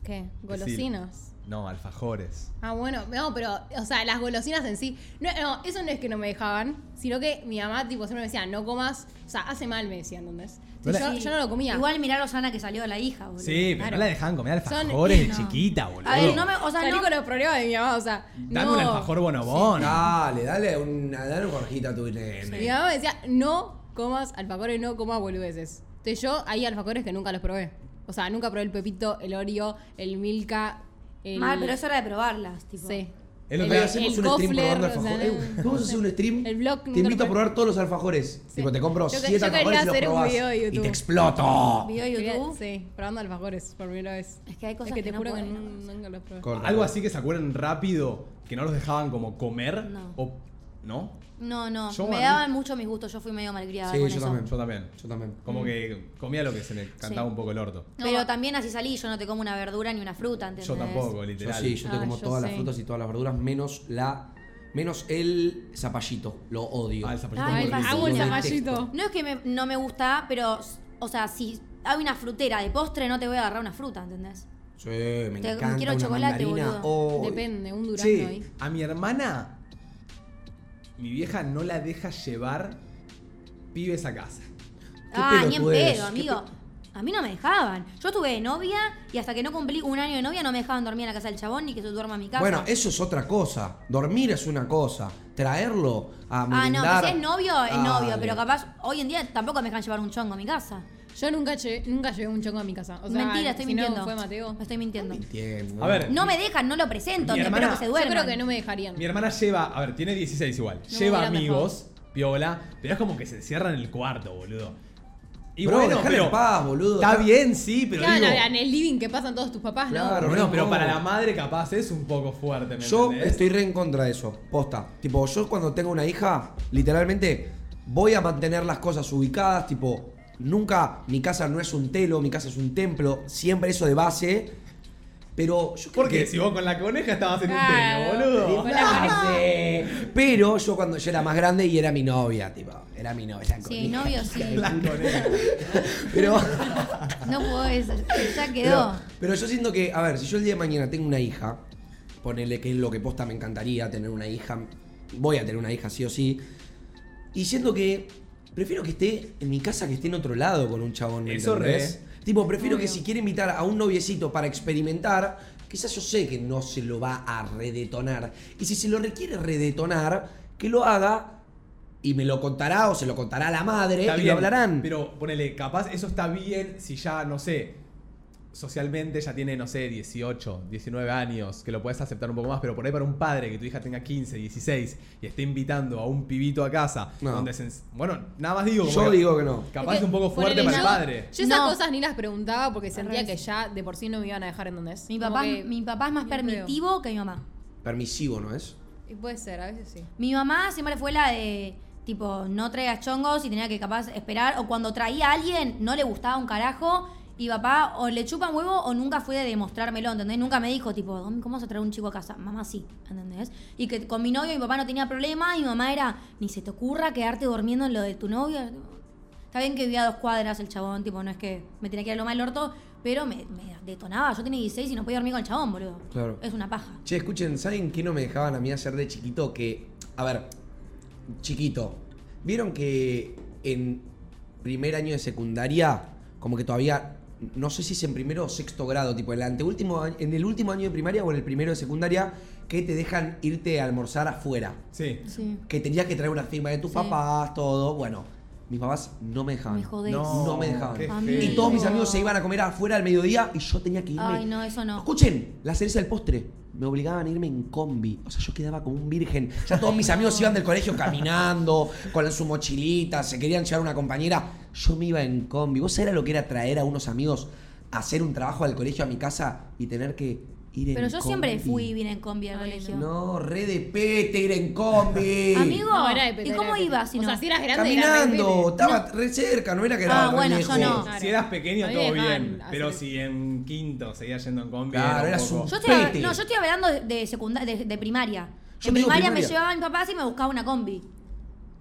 ¿Qué? ¿Golosinas? No, alfajores. Ah, bueno, no, pero, o sea, las golosinas en sí. No, no, eso no es que no me dejaban, sino que mi mamá, tipo, siempre me decía, no comas. O sea, hace mal, me decían, ¿entendés? Entonces, No yo, no lo comía. Igual mirá lo sana que salió de la hija, boludo. Sí, pero claro. no la dejaban comer Son- alfajores de no. chiquita, boludo. A ver, no me. O sea, Salí no. con los problemas de mi mamá, o sea. Dame no. un alfajor bonobón. Dale, dale una, dale una gorjita a tu nene. Mi mamá me decía, no comas alfajores, no comas boludeces. Entonces yo hay alfajores que nunca los probé. O sea, nunca probé el pepito, el Oreo, el Milka, el... Mal, pero es hora de probarlas, tipo. Sí. El otro día hacemos un stream probando alfajores. Vamos a hacer un stream. Te invito a probar todos los alfajores. Sí. Tipo, te compro Yo que- siete yo quería alfajores y los hacer un probás. video de Y te exploto. Video de YouTube. Sí, probando alfajores por primera vez. Es que hay cosas es que te juro que nunca los probé. Algo así que se acuerdan rápido, que no los dejaban como comer. No. O, ¿No? No, no. Yo, me daban mucho mis gustos. Yo fui medio malcriada Sí, con yo eso. también. Yo también. Yo también. Como que comía lo que se me cantaba Sí. un poco el orto. Pero No. también así salí. Yo no te como una verdura ni una fruta, ¿entendés? Yo tampoco, Yo literal. sí, yo te Ah, como yo todas las sí. frutas y todas las verduras, menos la. Menos el zapallito. Lo odio. Ah, el zapallito rico. amo el zapallito. No es que me- no me gusta, pero, o sea, si hay una frutera de postre, no te voy a agarrar una fruta, ¿entendés? Sí, me Te- encanta quiero una chocolate, mandarina. boludo. Oh, Depende, un durazno ahí. a mi hermana, mi vieja no la deja llevar pibes a casa. Ah, ni en pedo, amigo. A mí no me dejaban. Yo estuve de novia y hasta que no cumplí un año de novia no me dejaban dormir en la casa del chabón ni que se duerma en mi casa. Bueno, eso es otra cosa. Dormir es una cosa. Traerlo a Ah, no, merendar- que si es novio, es novio, pero capaz hoy en día tampoco me dejan llevar un chongo a mi casa. Yo nunca, lle- nunca llevé un chongo a mi casa. O sea, Mentira, estoy si no, mintiendo. fue Mateo. Me estoy mintiendo. Entiendo. A ver. No me dejan, no lo presento, Mi me espero hermana- que se Yo duerman. creo que no me dejarían. Mi hermana lleva, a ver, tiene 16 igual. No, lleva amigos, piola, pero es como que se encierra en el cuarto, boludo. Y Bro, bueno, dejala pero en paz, boludo. está bien, sí, pero Claro, digo, en el living que pasan todos tus papás, Claro, ¿no? bueno, no. pero para la madre capaz es un poco fuerte, ¿me Yo entendés? estoy re en contra de eso, posta. Tipo, yo cuando tengo una hija, literalmente voy a mantener las cosas ubicadas, tipo, nunca, mi casa no es un telo, mi casa es un templo, siempre eso de base. Pero yo creo Porque que... si vos con la coneja estabas en Claro. un telo, boludo. Con la. Pero yo cuando yo era más grande y era mi novia, tipo, era mi novia. Sí, novio sí. La coneja. Pero, No podés, ya pero, quedó. pero yo siento que, a ver, si yo el día de mañana tengo una hija, ponele que es lo que posta me encantaría tener una hija, voy a tener una hija sí o sí, y siento que prefiero que esté en mi casa que esté en otro lado con un chabón, ¿me Eso re. entendés? Tipo, prefiero que si quiere invitar a un noviecito para experimentar, quizás yo sé que no se lo va a redetonar. Y si se lo requiere redetonar, que lo haga y me lo contará o se lo contará a la madre Está y bien, lo hablarán. Pero ponele, capaz eso está bien si ya, no sé, socialmente ya tiene, no sé, 18, 19 años, que lo puedes aceptar un poco más, pero por ahí para un padre que tu hija tenga 15, 16 y esté invitando a un pibito a casa, No. donde se... Bueno, nada más digo... Yo digo que no. Capaz Es que, un poco fuerte para el padre. Yo esas No. cosas ni las preguntaba porque sentía que ya de por sí no me iban a dejar en donde es. Mi papá, que- mi papá es más permitivo que mi mamá. Permisivo, ¿no es? Y puede ser, a veces sí. Mi mamá siempre fue la de Tipo, no traías chongos y tenía que capaz esperar. O cuando traía a alguien, no le gustaba un carajo. Y papá o le chupa un huevo o nunca fue de demostrármelo, ¿entendés? Nunca me dijo, tipo, "Domi, ¿cómo vas a traer un chico a casa? Mamá sí, ¿entendés? Y que con mi novio mi papá no tenía problema y mi mamá era, ni se te ocurra quedarte durmiendo en lo de tu novio. Está bien que vivía a dos cuadras el chabón, tipo, no es que me tenía que ir a lo mal orto, pero me, me detonaba. Yo tenía 16 y no podía dormir con el chabón, boludo. Claro. Es una paja. Che, escuchen, ¿saben qué no me dejaban a mí hacer de chiquito? Que, a ver, chiquito, ¿vieron que en primer año de secundaria, como que todavía, no sé si es en primero o sexto grado, tipo, en el, anteúltimo, año- en el último año de primaria o en el primero de secundaria, que te dejan irte a almorzar afuera? Sí. Sí. Que tenías que traer una firma de tus Sí. papás, todo. Bueno, mis papás no me dejaban. Me jodés. No, No me dejaban. Y todos mis amigos se iban a comer afuera al mediodía y yo tenía que irme. Ay, no, eso no. Escuchen, la cereza del postre. Me obligaban a irme en combi. O sea, yo quedaba como un virgen. Ya todos mis amigos iban del colegio caminando, con su mochilita, se querían llevar una compañera. Yo me iba en combi. ¿Vos sabés lo que era traer a unos amigos a hacer un trabajo al colegio a mi casa y tener que ir en Pero yo siempre fui bien en combi al Ay, colegio. No, re de pete ir en combi. Amigo, No, era de ¿y cómo era de ibas si O no? sea, si eras grande, Caminando, estaba re cerca, no era que era Ah, re bueno, yo lejos. no. Claro. Si eras pequeño, A mí todo dejaban bien. hacer Pero si en quinto seguías yendo en combi. Claro, era eras un poco- un- Yo estoy, Pete. no, yo estoy hablando de, de, secunda- de, de primaria. Yo en te digo primaria, me primaria. llevaban mis papás y me buscaba una combi.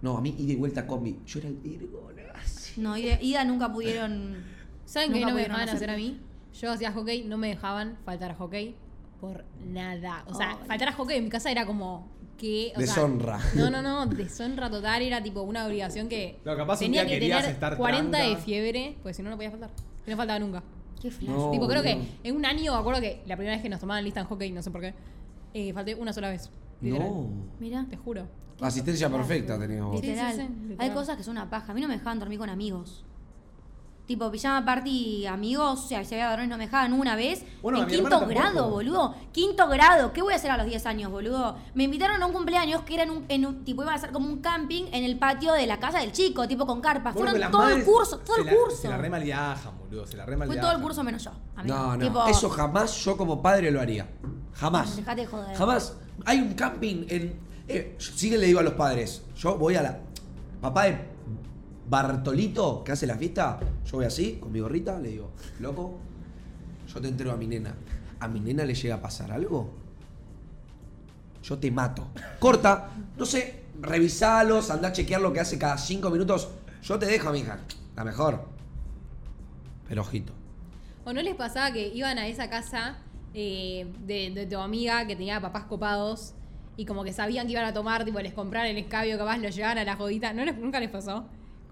No, a mí ida y vuelta a combi. Yo era el virgo, así. No, ida, ida nunca pudieron. ¿Saben qué nunca no me pudieron dejaban hacer a mí? Yo hacía hockey, no me dejaban faltar a hockey por nada. O sea, Ay. faltar a hockey en mi casa era como que. o sea, Deshonra. no, no, no, deshonra total. Era tipo una obligación que. Claro, capaz un tenía día que querías tener estar 40 de fiebre, pues si no, no podía faltar. Y no faltaba nunca. Qué flash. No. tipo, creo que en un año, me acuerdo que la primera vez que nos tomaban lista en hockey, no sé por qué, eh, falté una sola vez. Literal. No. Mira. Te juro. Asistencia perfecta teníamos. Literal. sí, sí, Hay literal. cosas que son una paja. A mí no me dejaban dormir con amigos. Tipo, pijama party, amigos, o sea, si había varones no me dejaban una vez. Bueno, en quinto tampoco. grado, boludo. Quinto grado. ¿Qué voy a hacer a los 10 años, boludo? Me invitaron a un cumpleaños que era en un, en un- tipo, iba a ser como un camping en el patio de la casa del chico, tipo con carpas. Bueno, Fueron todo el curso, todo el la- curso. Se la remalviajan, boludo. Se la remalviajan. Fue todo el curso menos yo. amigo. No, no. Tipo, Eso jamás yo como padre lo haría. Jamás. Dejate de joder. Jamás. Hay un camping en. Eh, sí que le digo a los padres. Yo voy a la. Papá de Bartolito, que hace la fiesta, yo voy así, con mi gorrita, le digo, loco, yo te entero a mi nena. ¿A mi nena le llega a pasar algo? Yo te mato. Corta, no sé, revisalos, anda a chequear lo que hace cada cinco minutos. Yo te dejo, mija. La mejor. Pero ojito. ¿O no les pasaba que iban a esa casa eh, de, tu amiga que tenía papás copados y como que sabían que iban a tomar, tipo, les compraban el escabio, capaz los llevaban a la jodita? ¿No les, ¿Nunca les pasó?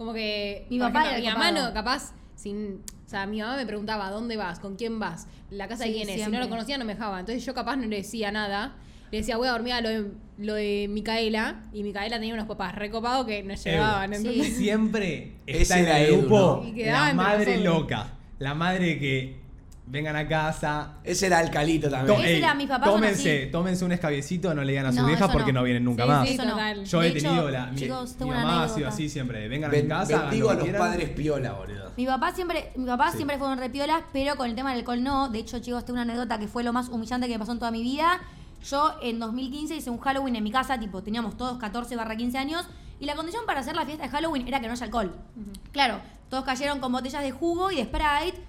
Como que. Mi papá ejemplo, era mi mamá no, capaz, sin. O sea, mi mamá me preguntaba, ¿dónde vas? ¿Con quién vas? ¿La casa de Sí, quién es? Si no lo conocía, no me dejaba. Entonces yo capaz no le decía nada. Le decía, voy a dormir a lo de, lo de Micaela. Y Micaela tenía unos papás recopados que nos llevaban. Sí. ¿entendés? Siempre Ese está en era el grupo ¿no? La madre loca. La madre que vengan a casa. Ese era el calito también. Ese era, mis papás son tómense, así. tómense un escabiecito, no le digan a su No, vieja eso porque no, no. vienen nunca Sí, más. sí, Eso no. total. Yo he De hecho, tenido la. Mi, chicos, mi tengo una mamá ha sido anécdota. así siempre. Vengan a mi casa. hagan bendigo a que los quieran. padres piola, boludo. Mi papá siempre, mi papá Sí. siempre fueron repiolas, pero con el tema del alcohol no. De hecho, chicos, tengo una anécdota que fue lo más humillante que me pasó en toda mi vida. Yo en 2015 hice un Halloween en mi casa, tipo, teníamos todos 14 barra 15 años, y la condición para hacer la fiesta de Halloween era que no haya alcohol. Claro, todos cayeron con botellas de jugo y de Sprite,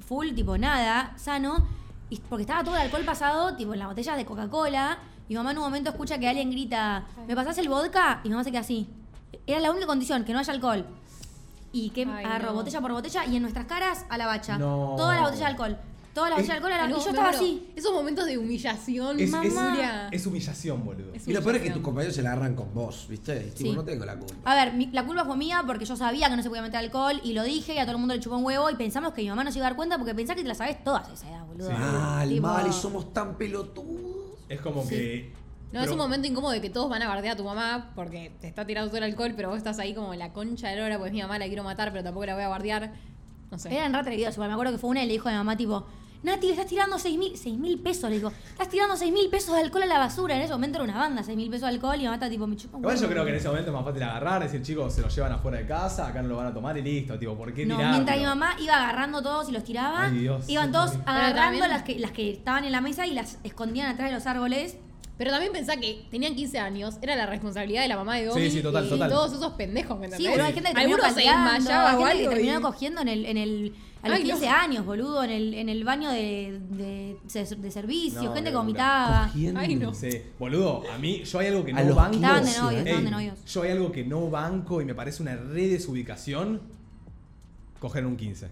full, tipo, nada, sano, y porque estaba todo el alcohol pasado, tipo, en las botellas de Coca-Cola. Mi mamá en un momento escucha que alguien grita, ¿me pasás el vodka? Y mi mamá se queda así. Era la única condición, que no haya alcohol. Y que Ay, agarró no. botella por botella y en nuestras caras a la bacha. No. Toda la botella de alcohol. Toda la botella de alcohol a la- No, y yo estaba muero. así. Esos momentos de humillación, Es, es- mamá. es humillación, boludo. Es Y lo peor es que tus compañeros se la agarran con vos, ¿viste? Y tipo, Sí. no tengo la culpa. A ver, mi- la culpa fue mía porque yo sabía que no se podía meter alcohol y lo dije y a todo el mundo le chupó un huevo y pensamos que mi mamá no se iba a dar cuenta porque pensás que te la sabes todas a esa edad, boludo. Sí. Mal, Tipo- mal, y somos tan pelotudos. Es como Sí. que. No, es un momento incómodo de que todos van a bardear a tu mamá porque te está tirando todo el alcohol, pero vos estás ahí como la concha de la hora, pues mi mamá la quiero matar, pero tampoco la voy a bardear. No sé. Eran re atrevidos, igual. Me acuerdo que fue una y le dijo a mi mamá, tipo, Nati, le estás tirando 6 mil, 6 mil pesos, le digo, estás tirando 6 mil pesos de alcohol a la basura. En ese momento era una banda, 6 mil pesos de alcohol y mi mamá está tipo, me chupa un Igual yo creo que en ese momento es más fácil agarrar, decir, chicos, se los llevan afuera de casa, acá no lo van a tomar y listo. Tipo, ¿por qué No, tirarlo? mientras mi mamá iba agarrando todos y los tiraba, Ay, Dios, iban todos agarrando también- las que, las que estaban en la mesa y las escondían atrás de los árboles. Pero también pensá que tenían 15 años, era la responsabilidad de la mamá de Domi. Sí, sí, total, y total. todos esos pendejos, ¿me entendés? Sí, boludo, hay gente que terminó Algunos se desmayaba hay o gente que algo terminó y- cogiendo en el, en el, a los Ay, no. 15 años, boludo, en el, en el baño de, de, de servicio, No, gente qué que vomitaba. Cogiendo. Ay, no. Sí, boludo, a mí yo hay algo que A no los banco. Estaban de 15, novios, ¿eh? estaban de Ey, novios. yo hay algo que no banco y me parece una re desubicación. Coger un 15.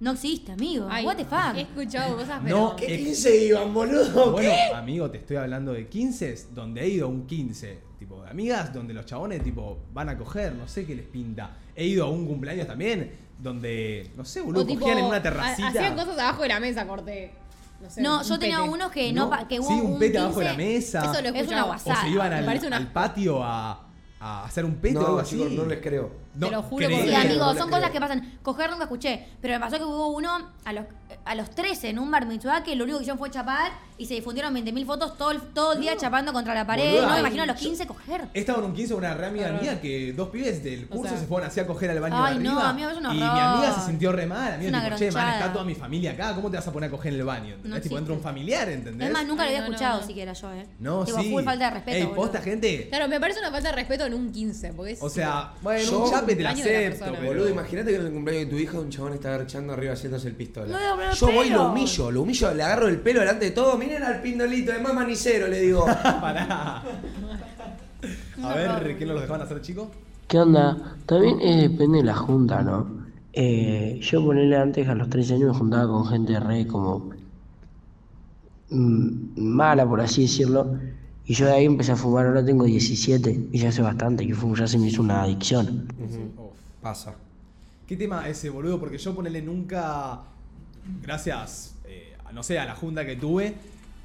No existe, amigo. Ay, What the fuck. He escuchado cosas, pero... No, ¿Qué Eh, 15 iban, boludo? Bueno, amigo, te estoy hablando de 15 donde he ido a un 15, tipo de amigas, donde los chabones tipo van a coger, no sé qué les pinta. He ido a un cumpleaños también, donde, no sé, boludo, o tipo, cogían en una terracita. Hacían cosas abajo de la mesa, corté. No, sé, No, un yo tenía unos que no, No, que hubo sí, un pete abajo de la 15, mesa. Eso lo he Es una guasada. o se iban al, una- al patio a, a hacer un pete o algo así. chicos, no les creo. No, Te lo juro creí. Sí, no les son creo. cosas que pasan. Coger nunca escuché, pero me pasó que hubo uno a los, a los 13 en un bar mitzvah que lo único que hicieron fue chapar y se difundieron 20.000 fotos todo el, todo el día chapando contra la pared. Boluda. no me imagino a los 15 coger. He estado en un 15 con una re amiga Claro. mía que dos pibes del O curso sea. se fueron así a coger al baño Ay, de no, arriba. amigo, es un y mi amiga se sintió re mal. Amigo, Es una tipo, che, man, gronchada. está toda mi familia acá, ¿cómo te vas a poner a coger en el baño? ¿Entendés? No tipo, entra un familiar, ¿entendés? Es más, nunca lo había no, no, escuchado no. siquiera yo, eh. No, Tipo, sí. full falta de respeto. Ey, posta, gente. Claro, me parece una falta de respeto en un 15, porque es... O sea, bueno, Yo- un chape te la acepto, persona. pero... Boludo, imagínate que en el cumpleaños de tu hija un chabón está garchando arriba haciéndose el pistola. No, Yo voy y lo humillo, lo humillo, le agarro el pelo delante de todo. Miren al pindolito, es más manicero, le digo. Pará. A ver, ¿qué nos los dejaban hacer, chicos? ¿Qué onda? También eh, depende de la junta, ¿no? Eh, yo ponerle antes a los 13 años me juntaba con gente re como mm, mala, por así decirlo. Y yo de ahí empecé a fumar, ahora tengo 17 y ya hace bastante que fumo, ya se me hizo una adicción. Uf. Pasa. ¿Qué tema ese, boludo? Porque yo ponele nunca, gracias, eh, a- no sé, a la junta que tuve,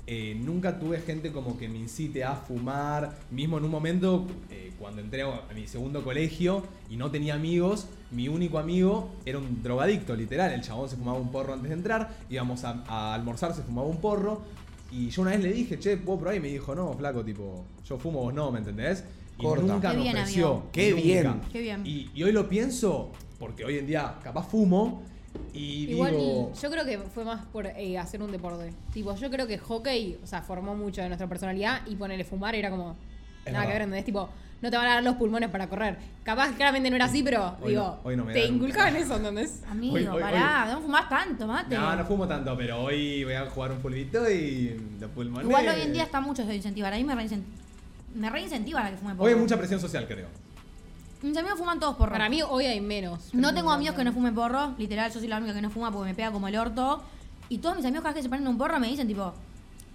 eh, nunca tuve gente como que me incite a fumar. Mismo en un momento, eh, cuando entré a a mi segundo colegio y no tenía amigos, mi único amigo era un drogadicto, literal. El chabón se fumaba un porro antes de entrar, íbamos a, a almorzar, se fumaba un porro. Y yo una vez le dije, che, ¿puedo probar? Y me dijo, no, flaco, tipo, yo fumo, vos no, ¿me entendés? Y Corta. nunca Qué me bien, ofreció. amigo. Qué nunca. bien. Qué bien. Y, y hoy lo pienso, porque hoy en día capaz fumo y Igual digo. yo creo que fue más por eh, hacer un deporte. Tipo, yo creo que hockey, o sea, formó mucho de nuestra personalidad y ponerle fumar era como Es nada que verdad. ver, ¿entendés? Tipo, no te van a dar los pulmones para correr. Capaz claramente no era así, pero Hoy digo, no, hoy no me te inculcaban eso, ¿entendés? Amigo, Hoy- hoy- pará, no fumás tanto, mate. No, no fumo tanto, pero hoy voy a jugar un pulvito y los pulmones. Igual hoy en día está mucho eso de incentivar. A mí me reincentivan me reincentivan a que fume porro. Hoy hay mucha presión social, creo. Mis amigos fuman todos porro. Para mí hoy hay menos. No tengo amigos que no fumen porro, literal, yo soy la única que no fuma porque me pega como el orto. Y todos mis amigos cada vez que se ponen un porro me dicen tipo,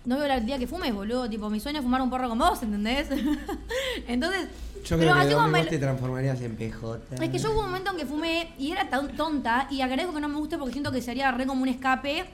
no veo el día que fumes, boludo, tipo, mi sueño es fumar un porro con vos, ¿entendés? Entonces, Yo pero creo que así como Domi, me- vos te transformarías en PJ. es que yo hubo un momento en que fumé y era tan tonta y agradezco que no me guste porque siento que sería re como un escape,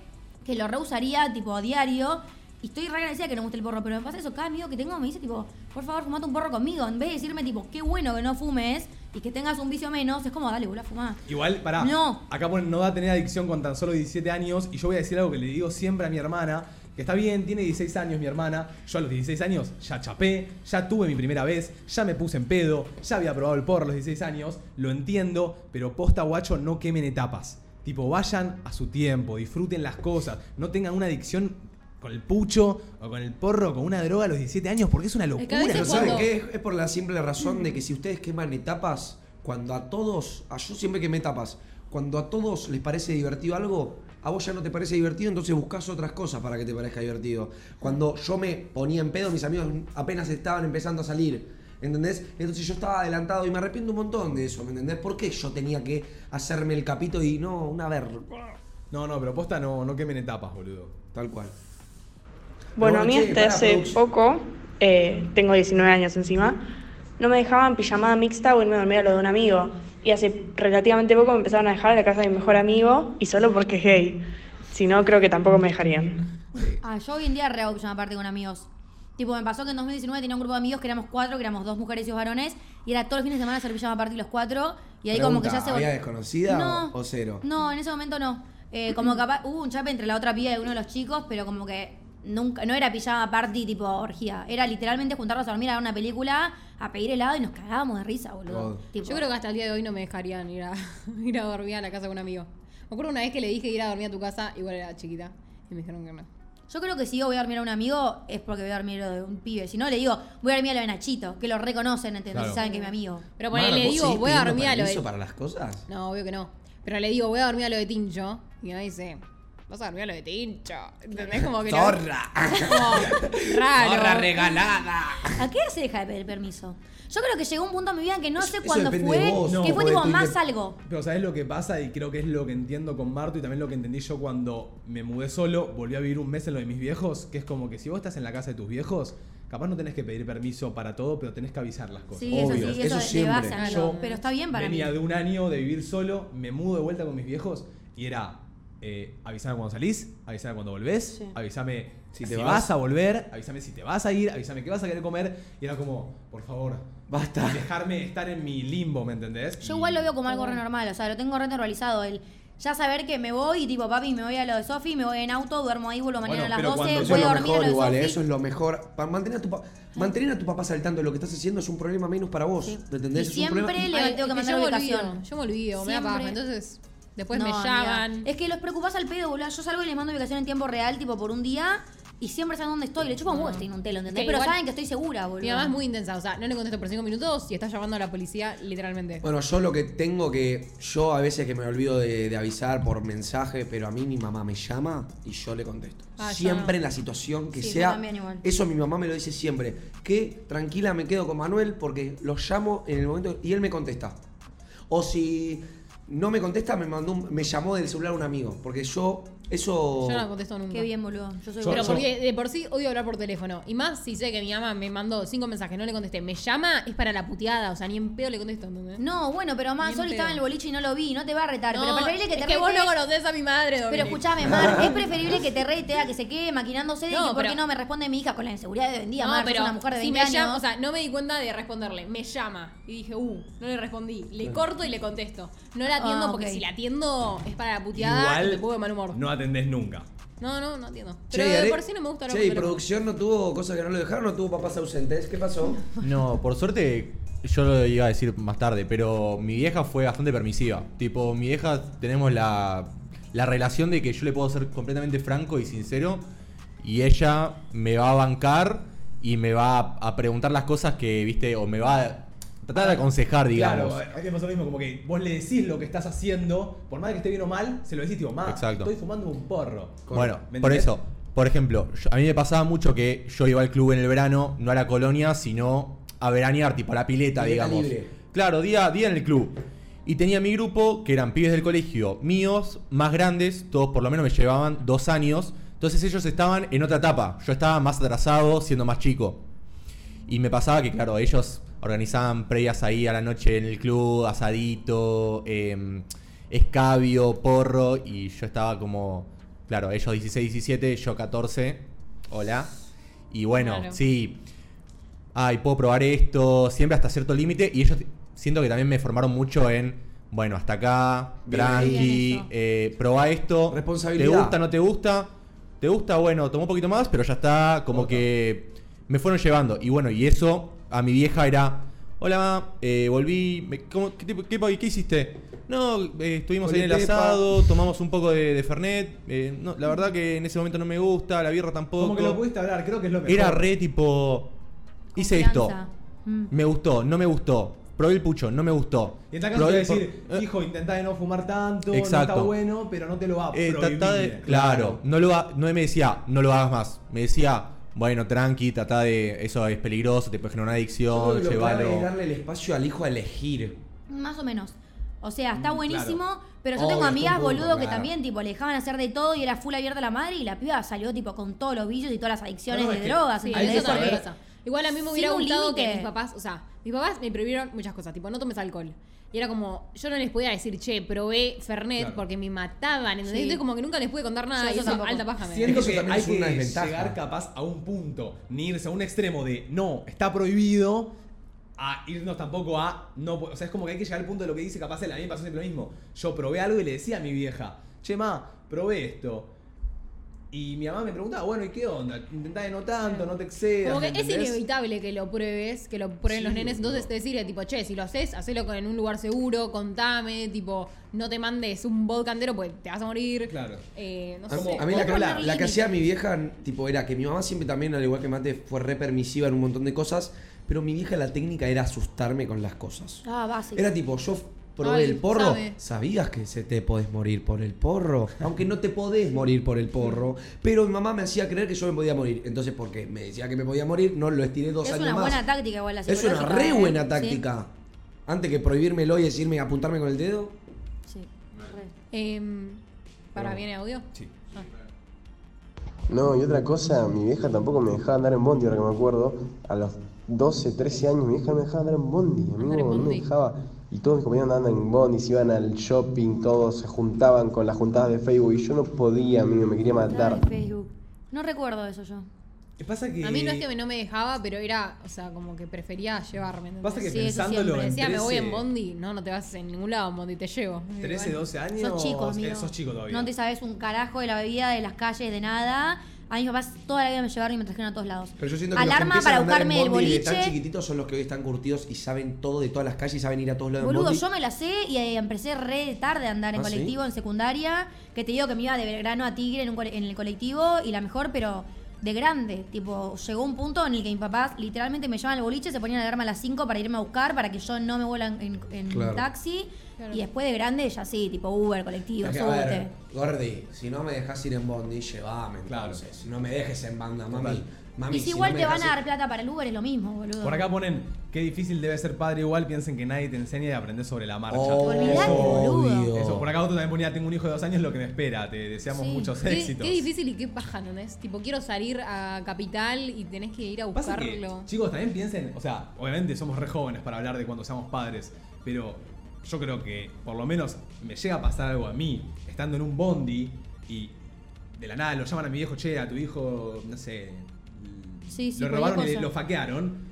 que lo reusaría tipo a diario. Y estoy re agradecida que no me guste el porro, pero me pasa eso, cada amigo que tengo me dice tipo, por favor, fumate un porro conmigo. En vez de decirme tipo, qué bueno que no fumes y que tengas un vicio menos, es como, dale, boludo, a fumar. Igual, pará. No. Acá ponen, no va a tener adicción con tan solo 17 años. Y yo voy a decir algo que le digo siempre a mi hermana. Que está bien, tiene 16 años mi hermana. Yo a los 16 años ya chapé, ya tuve mi primera vez, ya me puse en pedo, ya había probado el porro a los 16 años. Lo entiendo, pero posta guacho, no quemen etapas. Tipo, vayan a su tiempo, disfruten las cosas. No tengan una adicción con el pucho o con el porro, con una droga a los 17 años, porque es una locura. veces Pero ¿no? ¿saben cuando- qué? Es, es por la simple razón de que si ustedes queman etapas, cuando a todos, a yo siempre quemé etapas, cuando a todos les parece divertido algo, a vos ya no te parece divertido, entonces buscas otras cosas para que te parezca divertido. Cuando yo me ponía en pedo, mis amigos apenas estaban empezando a salir. ¿Entendés? Entonces yo estaba adelantado y me arrepiento un montón de eso, ¿me entendés? ¿Por qué yo tenía que hacerme el capito y no una ver? No, no, pero posta no, no quemen etapas, boludo. Tal cual. Bueno, a mí che, hasta hace poco, eh, tengo 19 años encima, no me dejaban pijamada mixta o irme a dormir a lo de un amigo. Y hace relativamente poco me empezaron a dejar en la casa de mi mejor amigo y solo porque es gay. Si no, creo que tampoco me dejarían. Ah, yo hoy en día re hago pijama party con amigos. Tipo, me pasó que en 2019 tenía un grupo de amigos que éramos cuatro, que éramos dos mujeres y dos varones, y era todos los fines de semana hacer pijama party los cuatro, y ahí como que ya Pregunta, se... ¿Había desconocida No. o, o cero? No, en ese momento no. Eh, como capaz hubo un chape entre la otra piba y uno de los chicos, pero como que nunca, no era pijama party tipo orgía. Era literalmente juntarnos a dormir a ver una película, a pedir helado y nos cagábamos de risa, boludo. Tipo, Yo creo que hasta el día de hoy no me dejarían ir a, ir a dormir a la casa con un amigo. Me acuerdo una vez que le dije ir a dormir a tu casa, igual era chiquita, y me dijeron que no. Yo creo que si digo voy a dormir a un amigo es porque voy a dormir a lo de un pibe. Si no, le digo voy a dormir a lo de Nachito, que lo reconocen, ¿entendés? Claro. Y saben que es mi amigo. Pero Mara, ponele, le ¿vos digo, voy a dormir a lo de. para las cosas? No, obvio que no. Pero le digo, voy a dormir a lo de Tincho. Y me dice, vas a dormir a lo de Tincho. ¿Entendés? Como que. ¡Zorra! Como raro. ¡Zorra regalada! ¿A qué hora se deja de pedir permiso? Yo creo que llegó un punto en mi vida en que no Eso- sé eso cuándo fue, de vos, que no, fue tipo más algo. Pero ¿sabes lo que pasa? Y creo que es lo que entiendo con Marto y también lo que entendí yo cuando me mudé solo, volví a vivir un mes en lo de mis viejos, que es como que si vos estás en la casa de tus viejos, capaz no tenés que pedir permiso para todo, pero tenés que avisar las cosas. Sí, eso Obvio, sí, eso eso, siempre. Yo Pero está bien para mí. venía de un año de vivir solo, me mudo de vuelta con mis viejos y era eh, avísame cuando salís, avísame cuando volvés, Sí. avísame si, te vas. vas. a volver, avísame si te vas a ir, avísame qué vas a querer comer. Y era como, por favor, Basta. dejarme estar en mi limbo, ¿me entendés? Yo Y- igual lo veo como algo re normal, o sea, lo tengo re normalizado. El ya saber que me voy y tipo, papi, me voy a lo de Sofi, me voy en auto, duermo ahí, vuelvo mañana Bueno, a las pero 12, cuando- Eso voy a dormir a mejor lo de igual, ¿eh? Eso es lo mejor. Para mantener a tu, pa- mantener a tu papá al tanto de lo que estás haciendo es un problema menos para vos. Sí. ¿Me entendés? Y Es un problema- siempre le Ay, tengo que mandar yo me ubicación. olvido, Yo me olvido, me da Siempre. paja. Entonces, después No, me amiga. llaman. Es que los preocupás al pedo, boludo. Yo salgo y les mando ubicación en tiempo real, tipo por un día, y siempre saben dónde estoy. Le chupan huevo estoy en un telo, ¿entendés? que Pero igual- saben que estoy segura, boludo. Mi mamá es muy intensa, o sea, no le contesto por cinco minutos y está llamando a la policía, literalmente. Bueno, yo lo que tengo que. Yo a veces que me olvido de, de avisar por mensaje, pero a mí mi mamá me llama y yo le contesto. Ah, yo siempre no. en la situación que Sí, yo sea. también igual. Eso mi mamá me lo dice siempre. Que tranquila me quedo con Manuel porque lo llamo en el momento y él me contesta. O si no me contesta, me mandó un- me llamó del celular un amigo. Porque yo. Eso. Yo no contesto nunca. Qué bien, boludo. Yo soy Pero porque de por sí odio hablar por teléfono. Y más si sé que mi mamá me mandó cinco mensajes, no le contesté. Me llama, es para la puteada. O sea, ni en pedo le contesto. No, bueno, pero más, Bien Sol estaba en el boliche y no lo vi, no te va a retar. No, pero preferible que te es que vos no conocés a mi madre, Pero Dominic. escúchame, Mar, es preferible que te rete a que se quede maquinándose de No, que por qué pero- no me responde mi hija con la inseguridad de hoy en día, No, Mar, pero una mujer de si 20 me años. llama, o sea, no me di cuenta de responderle. Me llama y dije, uh, no le respondí. Le corto y le contesto. No la atiendo Ah, porque si la atiendo es para la puteada y me pongo de mal humor. no atendés nunca. No, no, no entiendo. Che, Pero de por sí no me gusta Che, ¿y producción no tuvo cosas que no lo dejaron? ¿No tuvo papás ausentes? ¿Qué pasó? No, por suerte yo lo iba a decir más tarde, pero mi vieja fue bastante permisiva. Tipo, mi vieja tenemos la, la relación de que yo le puedo ser completamente franco y sincero y ella me va a bancar y me va a, a preguntar las cosas que, viste, o me va a tratar de aconsejar, digamos. Claro, a mí me pasa lo mismo, como que vos le decís lo que estás haciendo, por más que esté bien o mal, se lo decís, tipo, Exacto. estoy fumando un porro. Bueno, ¿Me por eso, por ejemplo, yo- a mí me pasaba mucho que yo iba al club en el verano, no a la colonia, sino a veranear, tipo a la pileta, Pileta digamos. libre. Claro, día, día en el club. Y tenía mi grupo, que eran pibes del colegio míos, más grandes, todos por lo menos me llevaban dos años. Entonces ellos estaban en otra etapa. Yo estaba más atrasado, siendo más chico. Y me pasaba que, claro, ellos organizaban previas ahí a la noche en el club, asadito, eh, escabio, porro, y yo estaba como, claro, ellos 16, 17, yo 14, hola. Y bueno, Claro. sí, ay, puedo probar esto, siempre hasta cierto límite, y ellos siento que también me formaron mucho en, bueno, hasta acá, Bien tranqui, Bien eh, probá esto, Responsabilidad. ¿te gusta, no te gusta? ¿Te gusta? Bueno, tomó un poquito más, pero ya está, como Otra. que me fueron llevando. Y bueno, y eso a mi vieja era, hola, ma, eh, volví, me- ¿cómo- qué, tipo- qué, pa- qué hiciste? No, eh, estuvimos ahí en el asado, tomamos un poco de, de Fernet. eh, no, la verdad que en ese momento no me gusta, la birra tampoco. Como que lo pudiste hablar, creo que es lo mejor. Era re tipo, hice esto, Confianza. Mm. me gustó, no me gustó. Probé el pucho, no me gustó. Y en tal caso te Probé voy a el por- decir, eh, hijo, intentá de no fumar tanto, no Exacto. está bueno, pero no te lo va a Eh, prohibir. tratá de- claro, no lo ha- no me decía, no lo hagas más. Me decía, bueno, tranqui, trata de. Eso es peligroso, te puede generar una Yo adicción, creo que lo clave es llévalo. darle el espacio al hijo a elegir. Más o menos. O sea, está Mm, buenísimo, claro. pero yo Obvio, tengo está amigas, un poco, boludo, que claro. también, tipo, le dejaban hacer de todo y era full abierta la madre y la piba salió, tipo, con todos los vicios y todas las adicciones No, no, de es que drogas. Sí, eso también pasa. Igual a mí me Sin hubiera un gustado que límite. mis papás, o sea, mis papás me prohibieron muchas cosas, tipo, no tomes alcohol. Y era como, yo no les podía decir, che, probé Fernet Claro. porque me mataban, ¿entendés? Sí. Entonces como que nunca les pude contar nada Yo y eso tampoco. alta paja me Siento que también hay es una que desventaja. llegar capaz a un punto, ni irse a un extremo de no, está prohibido, a irnos tampoco a no. O sea, es como que hay que llegar al punto de lo que dice, capaz a mí me pasó siempre lo mismo. Yo probé algo y le decía a mi vieja, che, ma, probé esto. Y mi mamá me preguntaba, bueno, ¿y qué onda? Intentá de no tanto, no te excedas. Como que ¿me es entendés? inevitable que lo pruebes, que lo prueben los nenes. Entonces te decirle, tipo, che, si lo haces, hacelo en un lugar seguro, contame, tipo, no te mandes un vodka entero porque te vas a morir. Claro. Eh, no A, sé. mí- a mí la, que la- la hacía mi vieja, tipo, era que mi mamá siempre también, al igual que Mate, fue re permisiva en un montón de cosas, pero mi vieja la técnica era asustarme con las cosas. Ah, básico. Era tipo, yo probé Ay, el porro, sabe. ¿sabías que se te podés morir por el porro? Aunque no te podés morir por el porro, pero mi mamá me hacía creer que yo me podía morir. Entonces, porque me decía que me podía morir, no lo estiré dos es años una más. buena táctica igual la es una re ¿eh? buena Sí. táctica. Antes que prohibírmelo y decirme, apuntarme con el dedo. Sí. re. Em, ¿Para viene audio? Sí. No, y otra cosa, mi vieja tampoco me dejaba andar en bondi, ahora que me acuerdo. A los 12, 13 años mi vieja me dejaba andar en bondi. A mí Andar en no, no me dejaba. Y todos mis compañeros andaban en bondi, se iban al shopping, todos se juntaban con las juntadas de Facebook y yo no podía, amigo, me quería matar. Ay, Facebook. No recuerdo eso yo. ¿Qué pasa que A mí no es que me- no me dejaba, pero era, o sea, como que prefería llevarme. ¿entendés? Pasa que Sí, eso pensándolo siempre. en Decía, me voy 13, en bondi. No, no te vas en ningún lado en bondi, te llevo. Y 13, bueno. 12 años. Sos chico, eh, amigo. Sos chico todavía. No te sabes un carajo de la bebida, de las calles, de nada. A mis papás toda la vida me llevaron y me trajeron a todos lados. Pero yo siento que Alarma los que para a andar en buscarme el bondi de tan boliche. chiquititos son los que hoy están curtidos y saben todo de todas las calles y saben ir a todos lados en Boludo, bondi. yo me la sé y eh, empecé re tarde a andar en ¿Ah, sí? colectivo, en secundaria. Que te digo que me iba de Belgrano a Tigre en, un en el colectivo y la mejor, pero de grande. Tipo, llegó un punto en el que mis papás literalmente me llevaban al boliche, se ponían la alarma a las 5 para irme a buscar, para que yo no me vuela en, en- en Claro. taxi. Claro. Y después de grande, ya sí, tipo Uber, colectivo, Es que, a súbete. ver, Gordi, si no me dejas ir en bondi, llévame Claro. entonces. No me dejes en banda, mami. Total. Mami, y si si igual no te van a ir- dar plata para el Uber, es lo mismo, boludo. Por acá ponen, qué difícil debe ser padre igual, piensen que nadie te enseña y aprendes sobre la marcha. Olvidate, boludo. Obvio. Eso, por acá otro también ponía, tengo un hijo de dos años, lo que me espera, te deseamos Sí. muchos Qué, éxitos. qué difícil y qué paja, ¿no es? Tipo, quiero salir a Capital y tenés que ir a que, buscarlo. chicos, también piensen, o sea, obviamente somos re jóvenes para hablar de cuando seamos padres, pero yo creo que por lo menos me llega a pasar algo a mí, estando en un bondi y de la nada lo llaman a mi viejo, che, a tu hijo, no sé, Sí, sí, lo robaron y cosa. lo faquearon,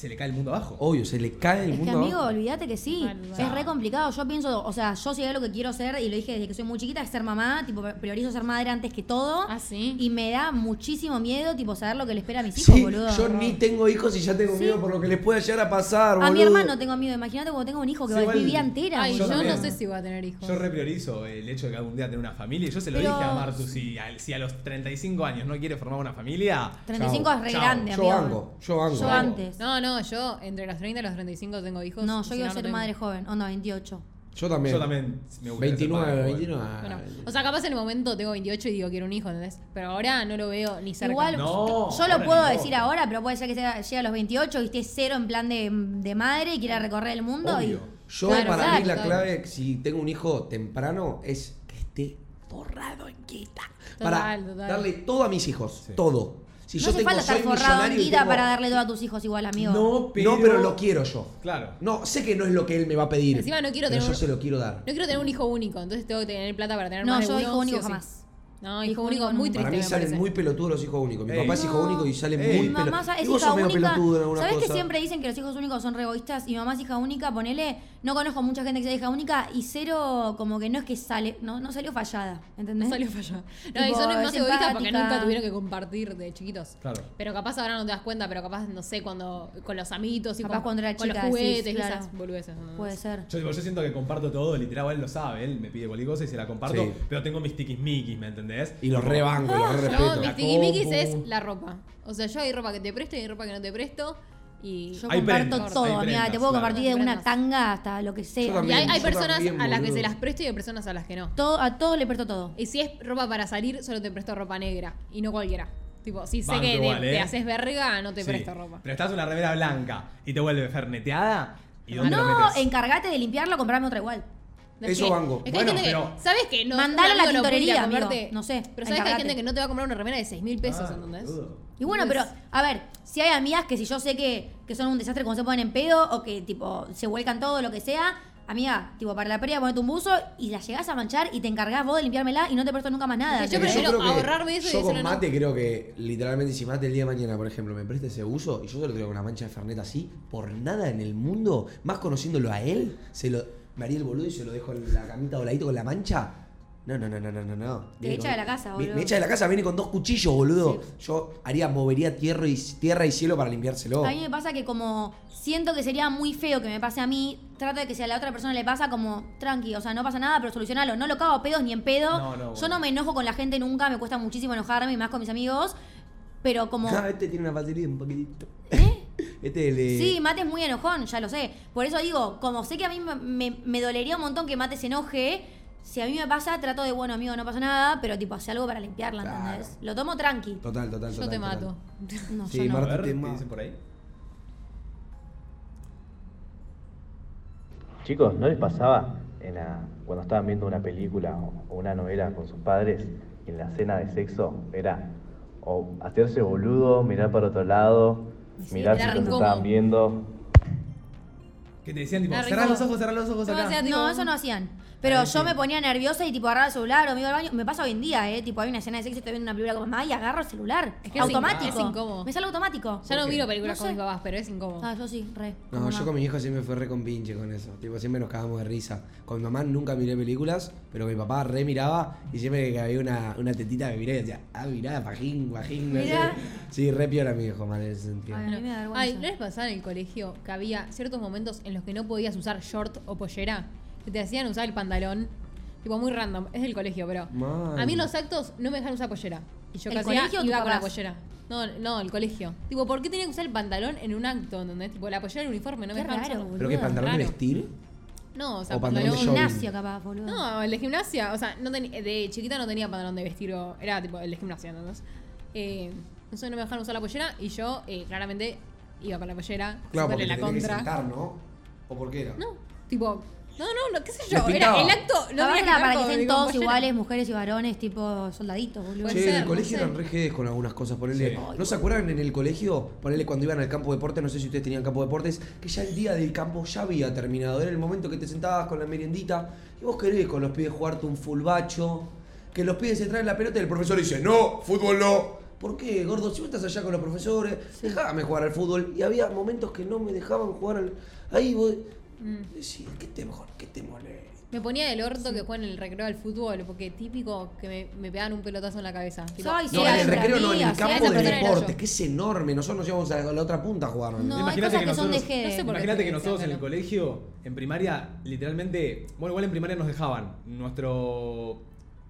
se le cae el mundo abajo. Obvio, se le cae el Es que mundo amigo, abajo. olvídate que sí. Es re complicado. Yo pienso, o sea, yo sé lo que quiero ser y lo dije desde que soy muy chiquita, es ser mamá, tipo, priorizo ser madre antes que todo. Ah, sí. Y me da muchísimo miedo, tipo, saber lo que le espera a mis hijos, Sí, boludo. yo ni tengo hijos y ya tengo Sí. miedo por lo que les pueda llegar a pasar, boludo. A mi hermano tengo miedo. Imagínate cuando tengo un hijo que Sí, va a vivir entera, Ay, yo no sé si voy a tener hijos. Yo repriorizo el hecho de que algún día tener una familia. Yo se lo Pero- dije a Martu, si a, si a los 35 años no quiere formar una familia, 35 es re Chao. grande, Yo amigo. banco, yo banco. Yo antes. No, no, yo entre los 30 y los 35 tengo hijos. No, yo si quiero no, no ser tengo. madre joven, onda 28. Yo también. yo también me gustaría ser 29, padre, 29. Bueno, o sea, capaz en el momento tengo 28 y digo quiero un hijo, ¿entendés? Pero ahora no lo veo ni cerca. Igual, No, yo lo puedo decir ahora, pero puede ser que sea- llegue a los 28 y esté cero en plan de, de madre y quiera recorrer el mundo. Obvio. Y, Yo, Claro, para claro, mí, la claro. clave, si tengo un hijo temprano, es que esté forrado en guita. para Total, total. darle todo a mis hijos. Sí. Todo. Si no yo hace tengo, falta estar forrado en guita para darle todo a tus hijos igual, amigo. No, pero... No, pero lo quiero yo. Claro. No, sé que no es lo que él me va a pedir. Encima no quiero pero tener yo un- se lo quiero dar. No quiero tener un hijo único, entonces tengo que tener plata para tener No, más de yo uno, hijo único sí o sí. jamás. No, Hijo hijo único único muy triste Para mí me salen parece. muy pelotudos los hijos únicos. Mi Ey. papá es hijo No. único y sale Ey. muy Mi pelotudo. mamá es Y vos hija única. ¿Sabés que siempre dicen que los hijos únicos son re egoístas? Y mi mamá es hija única, ponele. No conozco mucha gente que sea hija única y cero, como que no es que sale. No, no salió fallada, ¿entendés? No salió fallado. No, Tipo, y son más egoístas porque nunca tuvieron que compartir de chiquitos. Claro. Pero capaz ahora no te das cuenta, pero capaz, no sé, cuando con los amiguitos y Capaz con, cuando era con chica, los juguetes y claro. esas boludeces. ¿no? Puede ser. Yo, tipo, yo siento que comparto todo, literal, él lo sabe, él me pide cualquier cosa y se la comparto, Sí. pero tengo mis tiquismiquis, ¿me entendés? Y los rebanco, y los re Yo, respeto. mis compu. es la ropa. O sea, yo hay ropa que te presto y hay ropa que no te presto. Y, Yo Hay comparto prendas, todo, hay amiga. prendas, Te puedo claro. compartir de una tanga hasta lo que sea. y hay, hay personas también, a las que se las presto y hay personas a las que no. Todo, a todos le presto todo. Y si es ropa para salir, solo te presto ropa negra. Y no cualquiera. Tipo, si sé Banco que te- igual, te, ¿eh? haces verga, no te Sí. presto ropa. Pero estás en una remera blanca y te vuelve ferneteada, ¿y dónde lo No, metes? encargate de limpiarlo, comprarme otra igual. Es Eso que- banco. Es que hay Bueno, gente que- pero- ¿Sabes que no? Mandalo a la tintorería, No sé, Pero sabes que hay gente que no te va a comprar una remera de 6 mil pesos, Ah, ¿entendés? boludo. Y bueno, pero, a ver, si hay amigas que si yo sé que, que son un desastre cuando se ponen en pedo o que tipo se vuelcan todo, lo que sea, amiga, tipo para la pérdida ponete un buzo y la llegás a manchar y te encargás vos de limpiármela y no te presto nunca más nada. Yo prefiero creo que ahorrarme eso y Yo con no. mate creo que literalmente si mate el día de mañana, por ejemplo, me presta ese uso y yo se lo traigo una mancha de Fernet así, por nada en el mundo, más conociéndolo a él, se lo me haría el boludo y se lo dejo en la camita voladito con la mancha. No, no, no, no, no, no. Te Viene echa con- de la casa, me- boludo. Me echa de la casa, viene con dos cuchillos, boludo. Yo haría, movería tierra y, tierra y cielo para limpiárselo. A mí me pasa que como siento que sería muy feo que me pase a mí, trato de que si a la otra persona le pasa como tranqui, o sea, no pasa nada, pero solucionalo. No lo cago a pedos ni en pedo. No, no, Yo no me enojo con la gente nunca, me cuesta muchísimo enojarme, y más con mis amigos. Pero como... Ah, este tiene una facilidad un poquitito. Este le. Sí, Mate es muy enojón, ya lo sé. Por eso digo, como sé que a mí me, me- me dolería un montón que Mate se enoje, si a mí me pasa, trato de, bueno, amigo, no pasa nada, pero tipo, hace algo para limpiarla, ¿entendés? Lo tomo tranqui. Total, total, Yo total. te total. mato. No, Sí, yo no. A Marta ver, te ¿qué dicen por ahí? Chicos, ¿no les pasaba en la- cuando estaban viendo una película o, o una novela con sus padres y en la escena de sexo era o hacerse boludo, mirar para otro lado, Sí, mirar era si te incómodo. estaban viendo? Que te decían tipo, cerrá los ojos, cerrá los ojos No, acá. o sea, tipo- No, eso no hacían. Pero Ahí yo sí. me ponía nerviosa y tipo agarraba el celular o me iba al baño. Me pasa hoy en día, ¿eh? Tipo, hay una escena de sexo y estoy viendo una película con mamá y agarro el celular. Es que es automático. incómodo, es incómodo. Me sale automático. Ya no miro películas No con sé. mis papás, pero es incómodo. Ah, yo sí, re. No, yo mamá. con mi hijo siempre fue re con pinche con eso. Tipo, siempre nos cagamos de risa. Con mi mamá nunca miré películas, pero mi papá re miraba y siempre que había una, una tetita me miré y decía, ah, mirá, pajín, pajín, no sé. Mirá. Sí, re piola mi hijo, man, en ese sentido. Ay, a mí me da vergüenza. Ay, ¿no les pasaba en el colegio que había ciertos momentos en los que no podías usar short o pollera? Que te hacían usar el pantalón. Tipo, muy random. Es del colegio, pero. A mí en los actos no me dejan usar pollera. Y yo ¿El casi colegio o iba con la pollera. No, no, el colegio. Tipo, ¿por qué tenía que usar el pantalón en un acto? ¿Entendés? Tipo, la pollera del uniforme, no me raro, usarlo. boludo. ¿Pero qué, pantalón de vestir? No, o sea, O pantalón de pantalón. jogging. Gimnasio, capaz, boludo. No, el de gimnasia, o sea, no ten- de chiquita no tenía pantalón de vestir, o- era tipo el de gimnasia, ¿entendés? Eh, entonces no me dejaron usar la pollera y yo eh, claramente iba con la pollera, Claro, porque haciéndole te la tenés que contra. sentar, ¿no? ¿O por qué era? No, tipo, no, no, no, qué sé yo, era el acto, no tenía era para que estén todos iguales, mujeres y varones, tipo soldaditos, boludo. Che, en el no colegio sé. eran jedes con algunas cosas. Ponele, Sí. ¿No se acuerdan en el colegio? Ponele cuando iban al campo de deportes, no sé si ustedes tenían campo de deportes, que ya el día del campo ya había terminado. Era el momento que te sentabas con la meriendita y vos querés con los pibes jugarte un fulbacho. Que los pibes se traen la pelota y el profesor dice, no, fútbol no. ¿Por qué, gordo? Si vos estás allá con los profesores, déjame jugar al fútbol. Y había momentos que no me dejaban jugar al... Ahí vos Mm. ¿qué te? ¿Qué te molesta? Me ponía del orto que juegan en el recreo del fútbol, porque típico que me, me pegaban un pelotazo en la cabeza. Tipo, Ay, sí, No, en el recreo no, en el campo de yo. que es enorme. Nosotros nos íbamos a la otra punta a jugar. No, Imagínate que que son de nosotros-. No sé Imagínate te que nosotros en el colegio, en primaria, literalmente, bueno, igual en primaria nos dejaban. Nuestro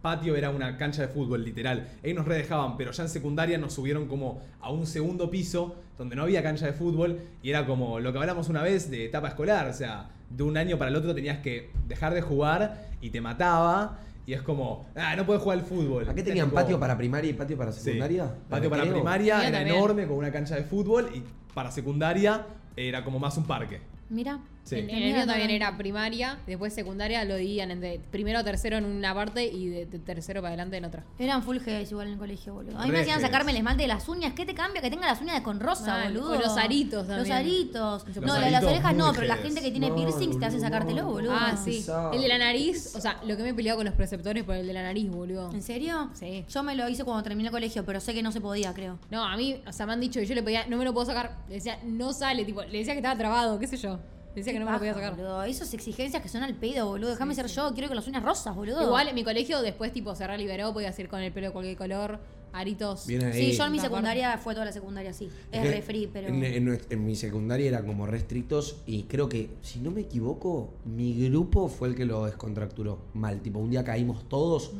patio era una cancha de fútbol, literal. Ahí nos redejaban, pero ya en secundaria nos subieron como a un segundo piso donde no había cancha de fútbol y era como lo que hablamos una vez de etapa escolar, o sea, de un año para el otro tenías que dejar de jugar y te mataba y es como, ah, no puedes jugar al fútbol. ¿A qué tenían tipo- patio para primaria y patio para Sí. secundaria? Patio para primaria era también. enorme con una cancha de fútbol y para secundaria era como más un parque. Mira. Sí. En, en el mío también era primaria, después secundaria lo dividían entre primero o tercero en una parte y de, de tercero para adelante en otra. Eran full Gs igual en el colegio, boludo. A mí Re me hacían sacarme el esmalte de las uñas. ¿Qué te cambia? Que tenga las uñas de con rosa, Mal. boludo. O los aritos Los también. aritos. Los no, de las aritos orejas no, pero la gente que tiene No, piercings te hace sacártelo, boludo. Ah, sí. El de la nariz, o sea, lo que me he peleado con los preceptores por el de la nariz, boludo. ¿En serio? Sí. Yo me lo hice cuando terminé el colegio, pero sé que no se podía, creo. No, a mí, o sea, me han dicho que yo le pedía, no me lo puedo sacar. Le decía, no sale, tipo, le decía que estaba trabado, qué sé yo. Decía que no me lo podía sacar. boludo. Esas exigencias que son al pedo, boludo. Déjame ser yo, quiero con las uñas rosas, boludo. Igual en mi colegio después, tipo, se reliberó, podías ir con el pelo de cualquier color, aritos. Bien ahí. Sí, yo en mi secundaria fue toda la secundaria así. Es que re free, pero. En, en nues- en mi secundaria eran como restrictos y creo que, si no me equivoco, mi grupo fue el que lo descontracturó mal. Tipo, un día caímos todos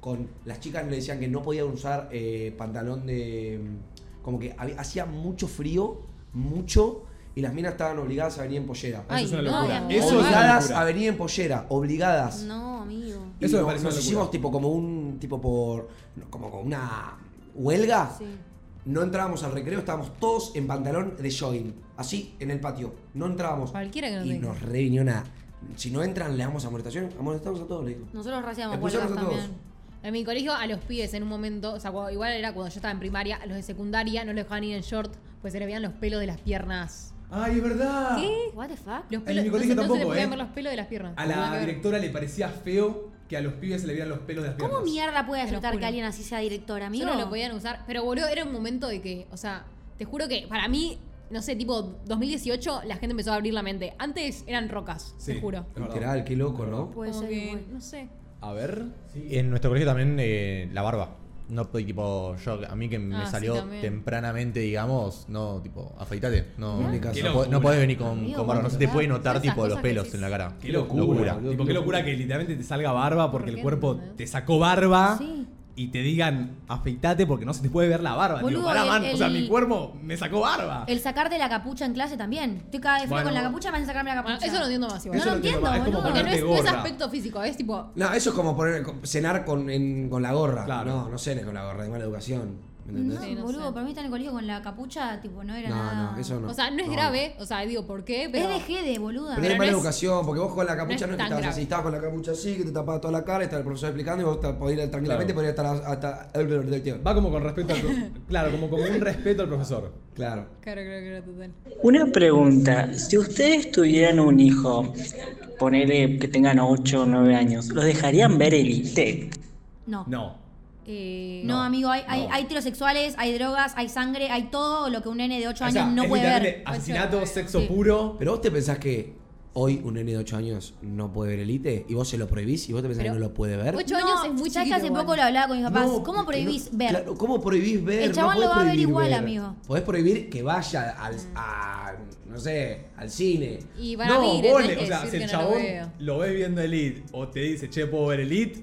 con... Las chicas le decían que no podían usar eh, pantalón de... Como que había- hacía mucho frío, mucho, y las minas estaban obligadas a venir en pollera. Eso es una no, locura. amigo. Eso es una obligadas locura. a venir en pollera, obligadas. No, amigo. Y Eso me no- parece nos una locura. hicimos tipo como un tipo por no, como con una huelga. Sí. No entrábamos al recreo, estábamos todos en pantalón de jogging, así en el patio. No entrábamos. Cualquiera que no y tenga. nos re vinieron a si no entran le damos amonestación, amonestamos a todos, le digo. Nosotros Expulsamos huelgas a todos. también. En mi colegio, a los pibes en un momento, o sea, cuando- igual era cuando yo estaba en primaria, a los de secundaria no los dejaban ir en short, pues se le veían los pelos de las piernas. Ay, es verdad. ¿Qué? What the fuck? Los En pelos, mi no colegio se- no se le tampoco, podían ¿eh? ver los pelos de las piernas. A la directora le parecía feo que a los pibes se le vieran los pelos de las piernas. ¿Cómo mierda puede aceptar que alguien así sea directora, amigo? Solo lo podían usar. Pero boludo, era un momento de que, o sea, te juro que para mí, no sé, tipo 2018, la gente empezó a abrir la mente. Antes eran rocas, Sí. te juro. Literal, qué loco, ¿no? Puede Como ser. que, no sé. A ver. En nuestro colegio también eh, la barba. No, tipo, yo, a mí que me Ah, salió tempranamente, digamos, no, tipo, afeitate. No, no, no podés venir con, Amigo, con barba. No se te puede notar, tipo, los pelos en la cara. Qué locura. Tipo, qué locura que literalmente te salga barba porque ¿Por el cuerpo te sacó barba Sí. Y te digan afeitate porque no se te puede ver la barba. Digo, Boludo, pará, el- man, o sea, mi cuerpo me sacó barba. El sacarte la capucha en clase también. Estoy cada vez fui Bueno. con la capucha, me hacen sacarme la Bueno, capucha. eso no entiendo más igual. No lo entiendo, más, boludo. Porque no es, no es aspecto físico, es tipo. No, eso es como poner, cenar con, en- con la gorra. Claro. No, no cenes con la gorra, de mala educación. ¿Me No? Sí, no boludo, sé. para mí estar en el colegio con la capucha, tipo, no era No, nada. no, eso no. O sea, no es No. grave, o sea, digo, ¿por qué? Pero. Es de Gede, boluda. Pero, Pero es mala no es- educación, porque vos con la capucha no es no es que estabas grave. así, estabas con la capucha así, que te tapaba toda la cara, estaba el profesor explicando y vos podías ir tranquilamente, podías estar hasta el. Va como con respeto al Claro, como, como un respeto al profesor. Claro. Claro, creo que era total. Una pregunta, si ustedes tuvieran un hijo, ponele que tengan 8 o 9 años, ¿los dejarían ver Elite? No. No. Eh, No, amigo, hay, hay, no. hay tiros sexuales, hay drogas, hay sangre, hay todo lo que un nene de 8 O sea, años no es puede ver. Asesinato, sexo Sí. puro. Pero vos te pensás que hoy un nene de 8 años no puede ver Elite y vos se lo prohibís y vos te pensás Pero que no lo puede ver. ocho años es muy chiquito hace igual. poco lo hablaba con mis papás. No, ¿Cómo prohibís no- ver? claro, ¿Cómo prohibís ver? El chabón no lo va a ver igual, ver. amigo. Podés prohibir que vaya al, a, no sé, al cine. Y no, mí le vos le- o sea, si el no lo chabón veo. lo ves viendo Elite o te dice, che, puedo ver Elite,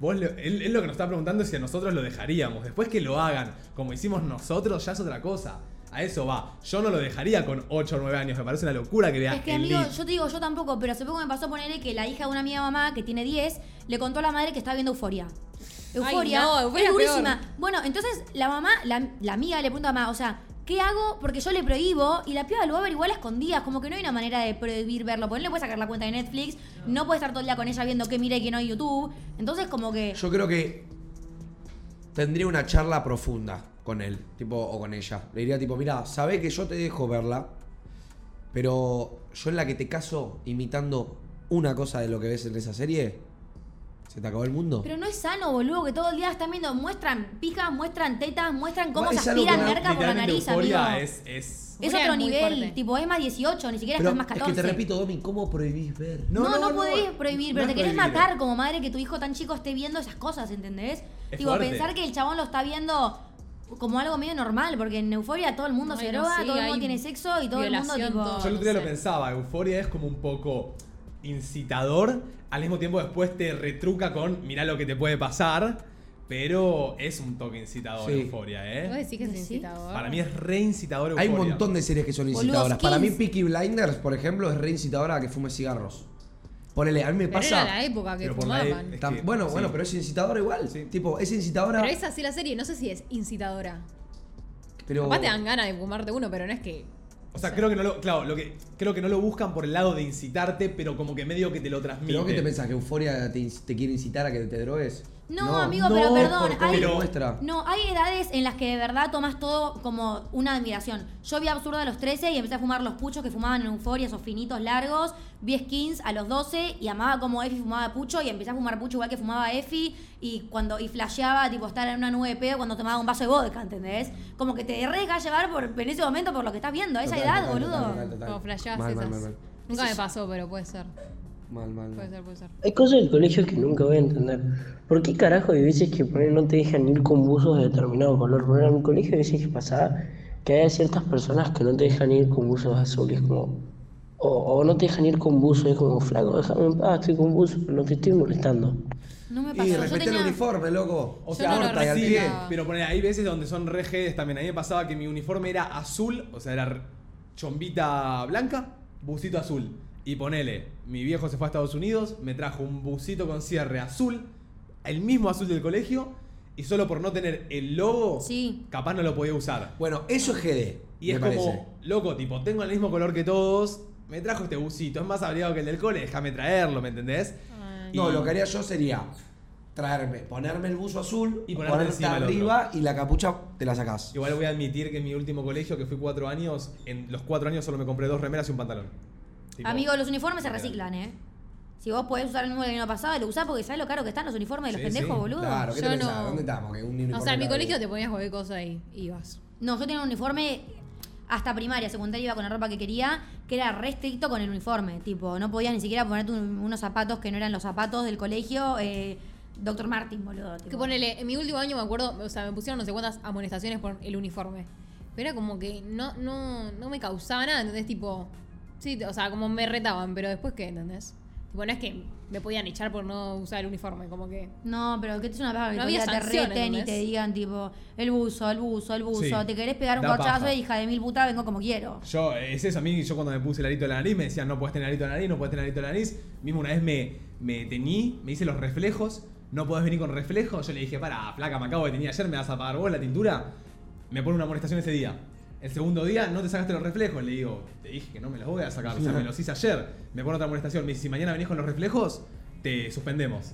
vos le- él, él lo que nos está preguntando es si a nosotros lo dejaríamos. Después que lo hagan como hicimos nosotros, ya es otra cosa. A eso va. Yo no lo dejaría con 8 o 9 años. Me parece una locura que vea Es que, Elite. amigo, yo te digo, yo tampoco, pero hace poco me pasó ponerle que la hija de una amiga mamá, que tiene 10, le contó a la madre que estaba viendo Euforia. Euforia no, Euphoria es es durísima. peor. Bueno, entonces la mamá, la, la amiga le pregunta a mamá, o sea, ¿qué hago? Porque yo le prohíbo y la piba lo va a ver igual a escondidas. Como que no hay una manera de prohibir verlo. Porque no le puede sacar la cuenta de Netflix, no puede estar todo el día con ella viendo qué mira y qué no en YouTube. Entonces, como que. Yo creo que tendría una charla profunda con él, tipo, o con ella. Le diría tipo, mira, sabés que yo te dejo verla, pero yo en la que te caso imitando una cosa de lo que ves en esa serie, ¿se te acabó el mundo? Pero no es sano, boludo, que todo el día están viendo, muestran pijas, muestran tetas, muestran cómo Es se aspiran merca por la nariz, Euforia amigo. es, es... Es otro es nivel, fuerte. tipo, es más 18, ni siquiera Pero estás más es 14. que te repito, Domi, ¿cómo prohibís ver? No, no, podés prohibir, no pero es te querés prohibir. matar como madre que tu hijo tan chico esté viendo esas cosas, ¿entendés? Es tipo, fuerte. pensar que el chabón lo está viendo como algo medio normal, porque en Euforia todo el mundo se Ay, no, droga, sí, todo el mundo tiene sexo y todo el mundo tipo. todo. Yo el otro día no lo sé. pensaba, Euforia es como un poco incitador, al mismo tiempo después te retruca con mirá lo que te puede pasar, pero es un toque incitador Sí. Euforia, ¿Vos ¿eh? decís que es ¿Sí? incitador? Para mí es re incitador Hay Euforia. un montón de series que son incitadoras. Para mí. Peaky Blinders, por ejemplo, es re incitadora a que fume cigarros. Ponele, a mí me Pero pasa. era la época que la fumaban. e- que- bueno, sí. bueno, pero es incitadora igual. Sí. Tipo, es incitadora. Pero es así la serie, no sé si es incitadora. pero- Capaz te dan ganas de fumarte uno, pero no es que. O sea, creo que no lo, claro, lo que, creo que no lo buscan por el lado de incitarte, pero como que medio que te lo transmite. ¿Pero vos qué te pensás? ¿Que Euforia te, te quiere incitar a que te drogues? No, amigo, no, pero perdón, hay- muestra. No, hay edades en las que de verdad tomas todo como una admiración. Yo vi Absurda a los 13 y empecé a fumar los puchos que fumaban en Euforia, esos finitos largos. Vi Skins a los 12 y amaba como Efi fumaba pucho y empecé a fumar pucho igual que fumaba Efi y cuando y flasheaba tipo estar en una nube de pedo cuando tomaba un vaso de vodka, ¿entendés? Como que te dejas llevar por, en ese momento por lo que estás viendo, a esa Total, edad, total, boludo. total, total, total. Como mal, esas. mal, mal. Nunca me pasó, pero puede ser. Mal, mal, Puede ser, puede ser. Hay cosas del colegio que nunca voy a entender. ¿Por qué carajo hay veces que poner, no te dejan ir con buzos de determinado color? Porque en mi colegio hay veces que pasaba que hay ciertas personas que no te dejan ir con buzos azules, como. O, o no te dejan ir con buzo, es como flaco, déjame en paz, estoy con buzo, no te estoy molestando. No me pasó. Y Yo respeta el tenía- uniforme, loco. O sea, no lo ahora sí, respetaba. pero poner, hay veces donde son reges también. A mí me pasaba que mi uniforme era azul, o sea, era chombita blanca, busito azul. Y ponele, mi viejo se fue a Estados Unidos, me trajo un busito con cierre azul, el mismo azul del colegio, y solo por no tener el logo, Sí. capaz no lo podía usar. Bueno, eso es GD. Y me es parece. como, loco, tipo, tengo el mismo color que todos, me trajo este busito, es más abrigado que el del cole, déjame traerlo, ¿me entendés? Ay. No, lo que haría yo sería traerme, ponerme el buzo azul Y ponerte arriba y la capucha te la sacás. Igual voy a admitir que en mi último colegio, que fui cuatro años, en los cuatro años solo me compré dos remeras y un pantalón. Tipo, Amigo, los uniformes se reciclan, ¿eh? Si vos podés usar el mismo del año pasado, lo usás porque sabés lo caro que están los uniformes de los Sí, pendejos, sí. boludo. Claro, ¿qué Yo pensás? no. ¿Dónde estamos? Que un uniforme O sea, en mi colegio te ponías cualquier cosa y ibas. No, yo tenía un uniforme. hasta primaria, secundaria iba con la ropa que quería, que era re estricto con el uniforme. Tipo, no podías ni siquiera ponerte un- unos zapatos que no eran los zapatos del colegio. Eh, Dr. Martin, boludo. tipo. Que ponele, en mi último año me acuerdo, o sea, me pusieron no sé cuántas amonestaciones por el uniforme. Pero era como que no, no, no me causaba nada, ¿entendés? Tipo, sí, o sea, como me retaban, pero después qué, ¿entendés? Tipo, no es que me podían echar por no usar el uniforme, como que. No, pero que te es una paja que No había te reten y te digan, tipo, el buzo, el buzo, el buzo. Sí, Te querés pegar un da corchazo, paja. hija de mil putas, vengo como quiero. Yo, es eso, a mí, yo cuando me puse el arito de la nariz me decían, no puedes tener arito de la nariz, no puedes tener arito de la nariz. Mismo una vez me, me teñí, me hice los reflejos, no podés venir con reflejos. Yo le dije, para, flaca, me acabo de teñir ayer, me vas a pagar vos la tintura. Me pone una amonestación ese día. El segundo día no te sacaste los reflejos. Le digo, te dije que no me los voy a sacar, o sea, me los hice ayer. Me pone otra amonestación. Me dice, si mañana venís con los reflejos, te suspendemos.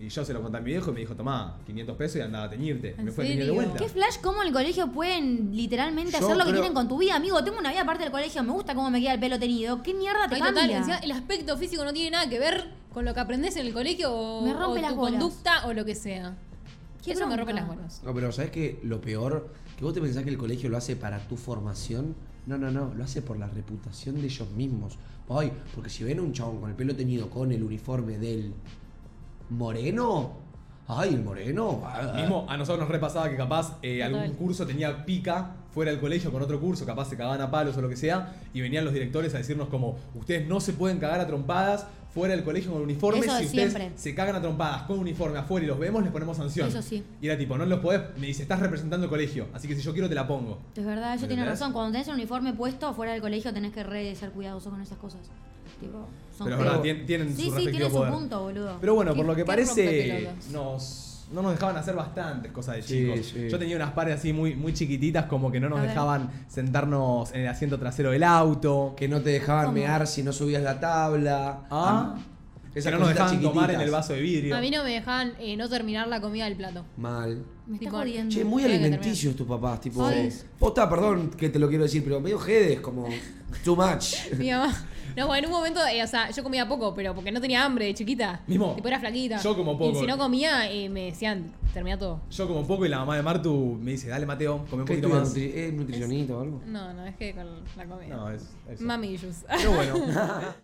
Y yo se lo conté a mi viejo y me dijo, tomá, 500 pesos y andaba a teñirte. ¿En Me fue a teñir de serio? vuelta. ¿Qué flash? ¿Cómo en el colegio pueden literalmente Yo hacer lo que creo- quieren con tu vida? Amigo, tengo una vida aparte del colegio, me gusta cómo me queda el pelo tenido. ¿Qué mierda te Ay, cambia? encima el aspecto físico no tiene nada que ver con lo que aprendes en el colegio o, Me rompe o las tu bolas. conducta o lo que sea. Qué Eso me bronca. rompe las bolas. No, pero ¿sabes qué? Lo peor, que vos te pensás que el colegio lo hace para tu formación. No, no, no, lo hace por la reputación de ellos mismos. Ay, porque si ven a un chabón con el pelo teñido con el uniforme del moreno, ay, el moreno. ah, Mismo a nosotros nos repasaba que capaz eh, algún curso tenía pica fuera del colegio con otro curso, capaz se cagaban a palos o lo que sea, y venían los directores a decirnos como, ustedes no se pueden cagar a trompadas fuera del colegio con uniforme, Eso si de ustedes siempre. se cagan a trompadas con uniforme afuera y los vemos, les ponemos sanción. Eso sí. Y era tipo, no los podés, me dice, estás representando el colegio, así que si yo quiero te la pongo. Es verdad, ¿Me tiene razón. Cuando tenés el uniforme puesto fuera del colegio tenés que re ser cuidadoso con esas cosas. Tipo, son Pero es verdad, tien- tienen Sí, su sí, respectivo tiene su poder. punto, boludo. Pero bueno, por lo que parece, nos, no nos dejaban hacer bastantes cosas de Sí, chicos. sí. Yo tenía unas pares así muy, muy chiquititas, como que no nos A ver. dejaban sentarnos en el asiento trasero del auto. Que no te dejaban mear si no subías la tabla. Ah. Esas que no nos dejaban tomar en el vaso de vidrio. A mí no me dejaban eh, no terminar la comida del plato. Mal. Me está jodiendo. Che, muy alimenticios tus papás, tipo. Posta, perdón que te lo quiero decir, pero medio jedes, como. Too much. Mi mamá. No, bueno, en un momento, eh, o sea, yo comía poco, pero porque no tenía hambre de chiquita. Mismo, Tipo, era flaquita. yo como poco. Y si no comía, eh, me decían, termina todo. Yo como poco y la mamá de Martu me dice, dale Mateo, come un ¿Qué poquito más. Nutri- ¿Es nutricionista o algo? No, no, es que con la comida. No, es- eso. Mami issues. Pero bueno.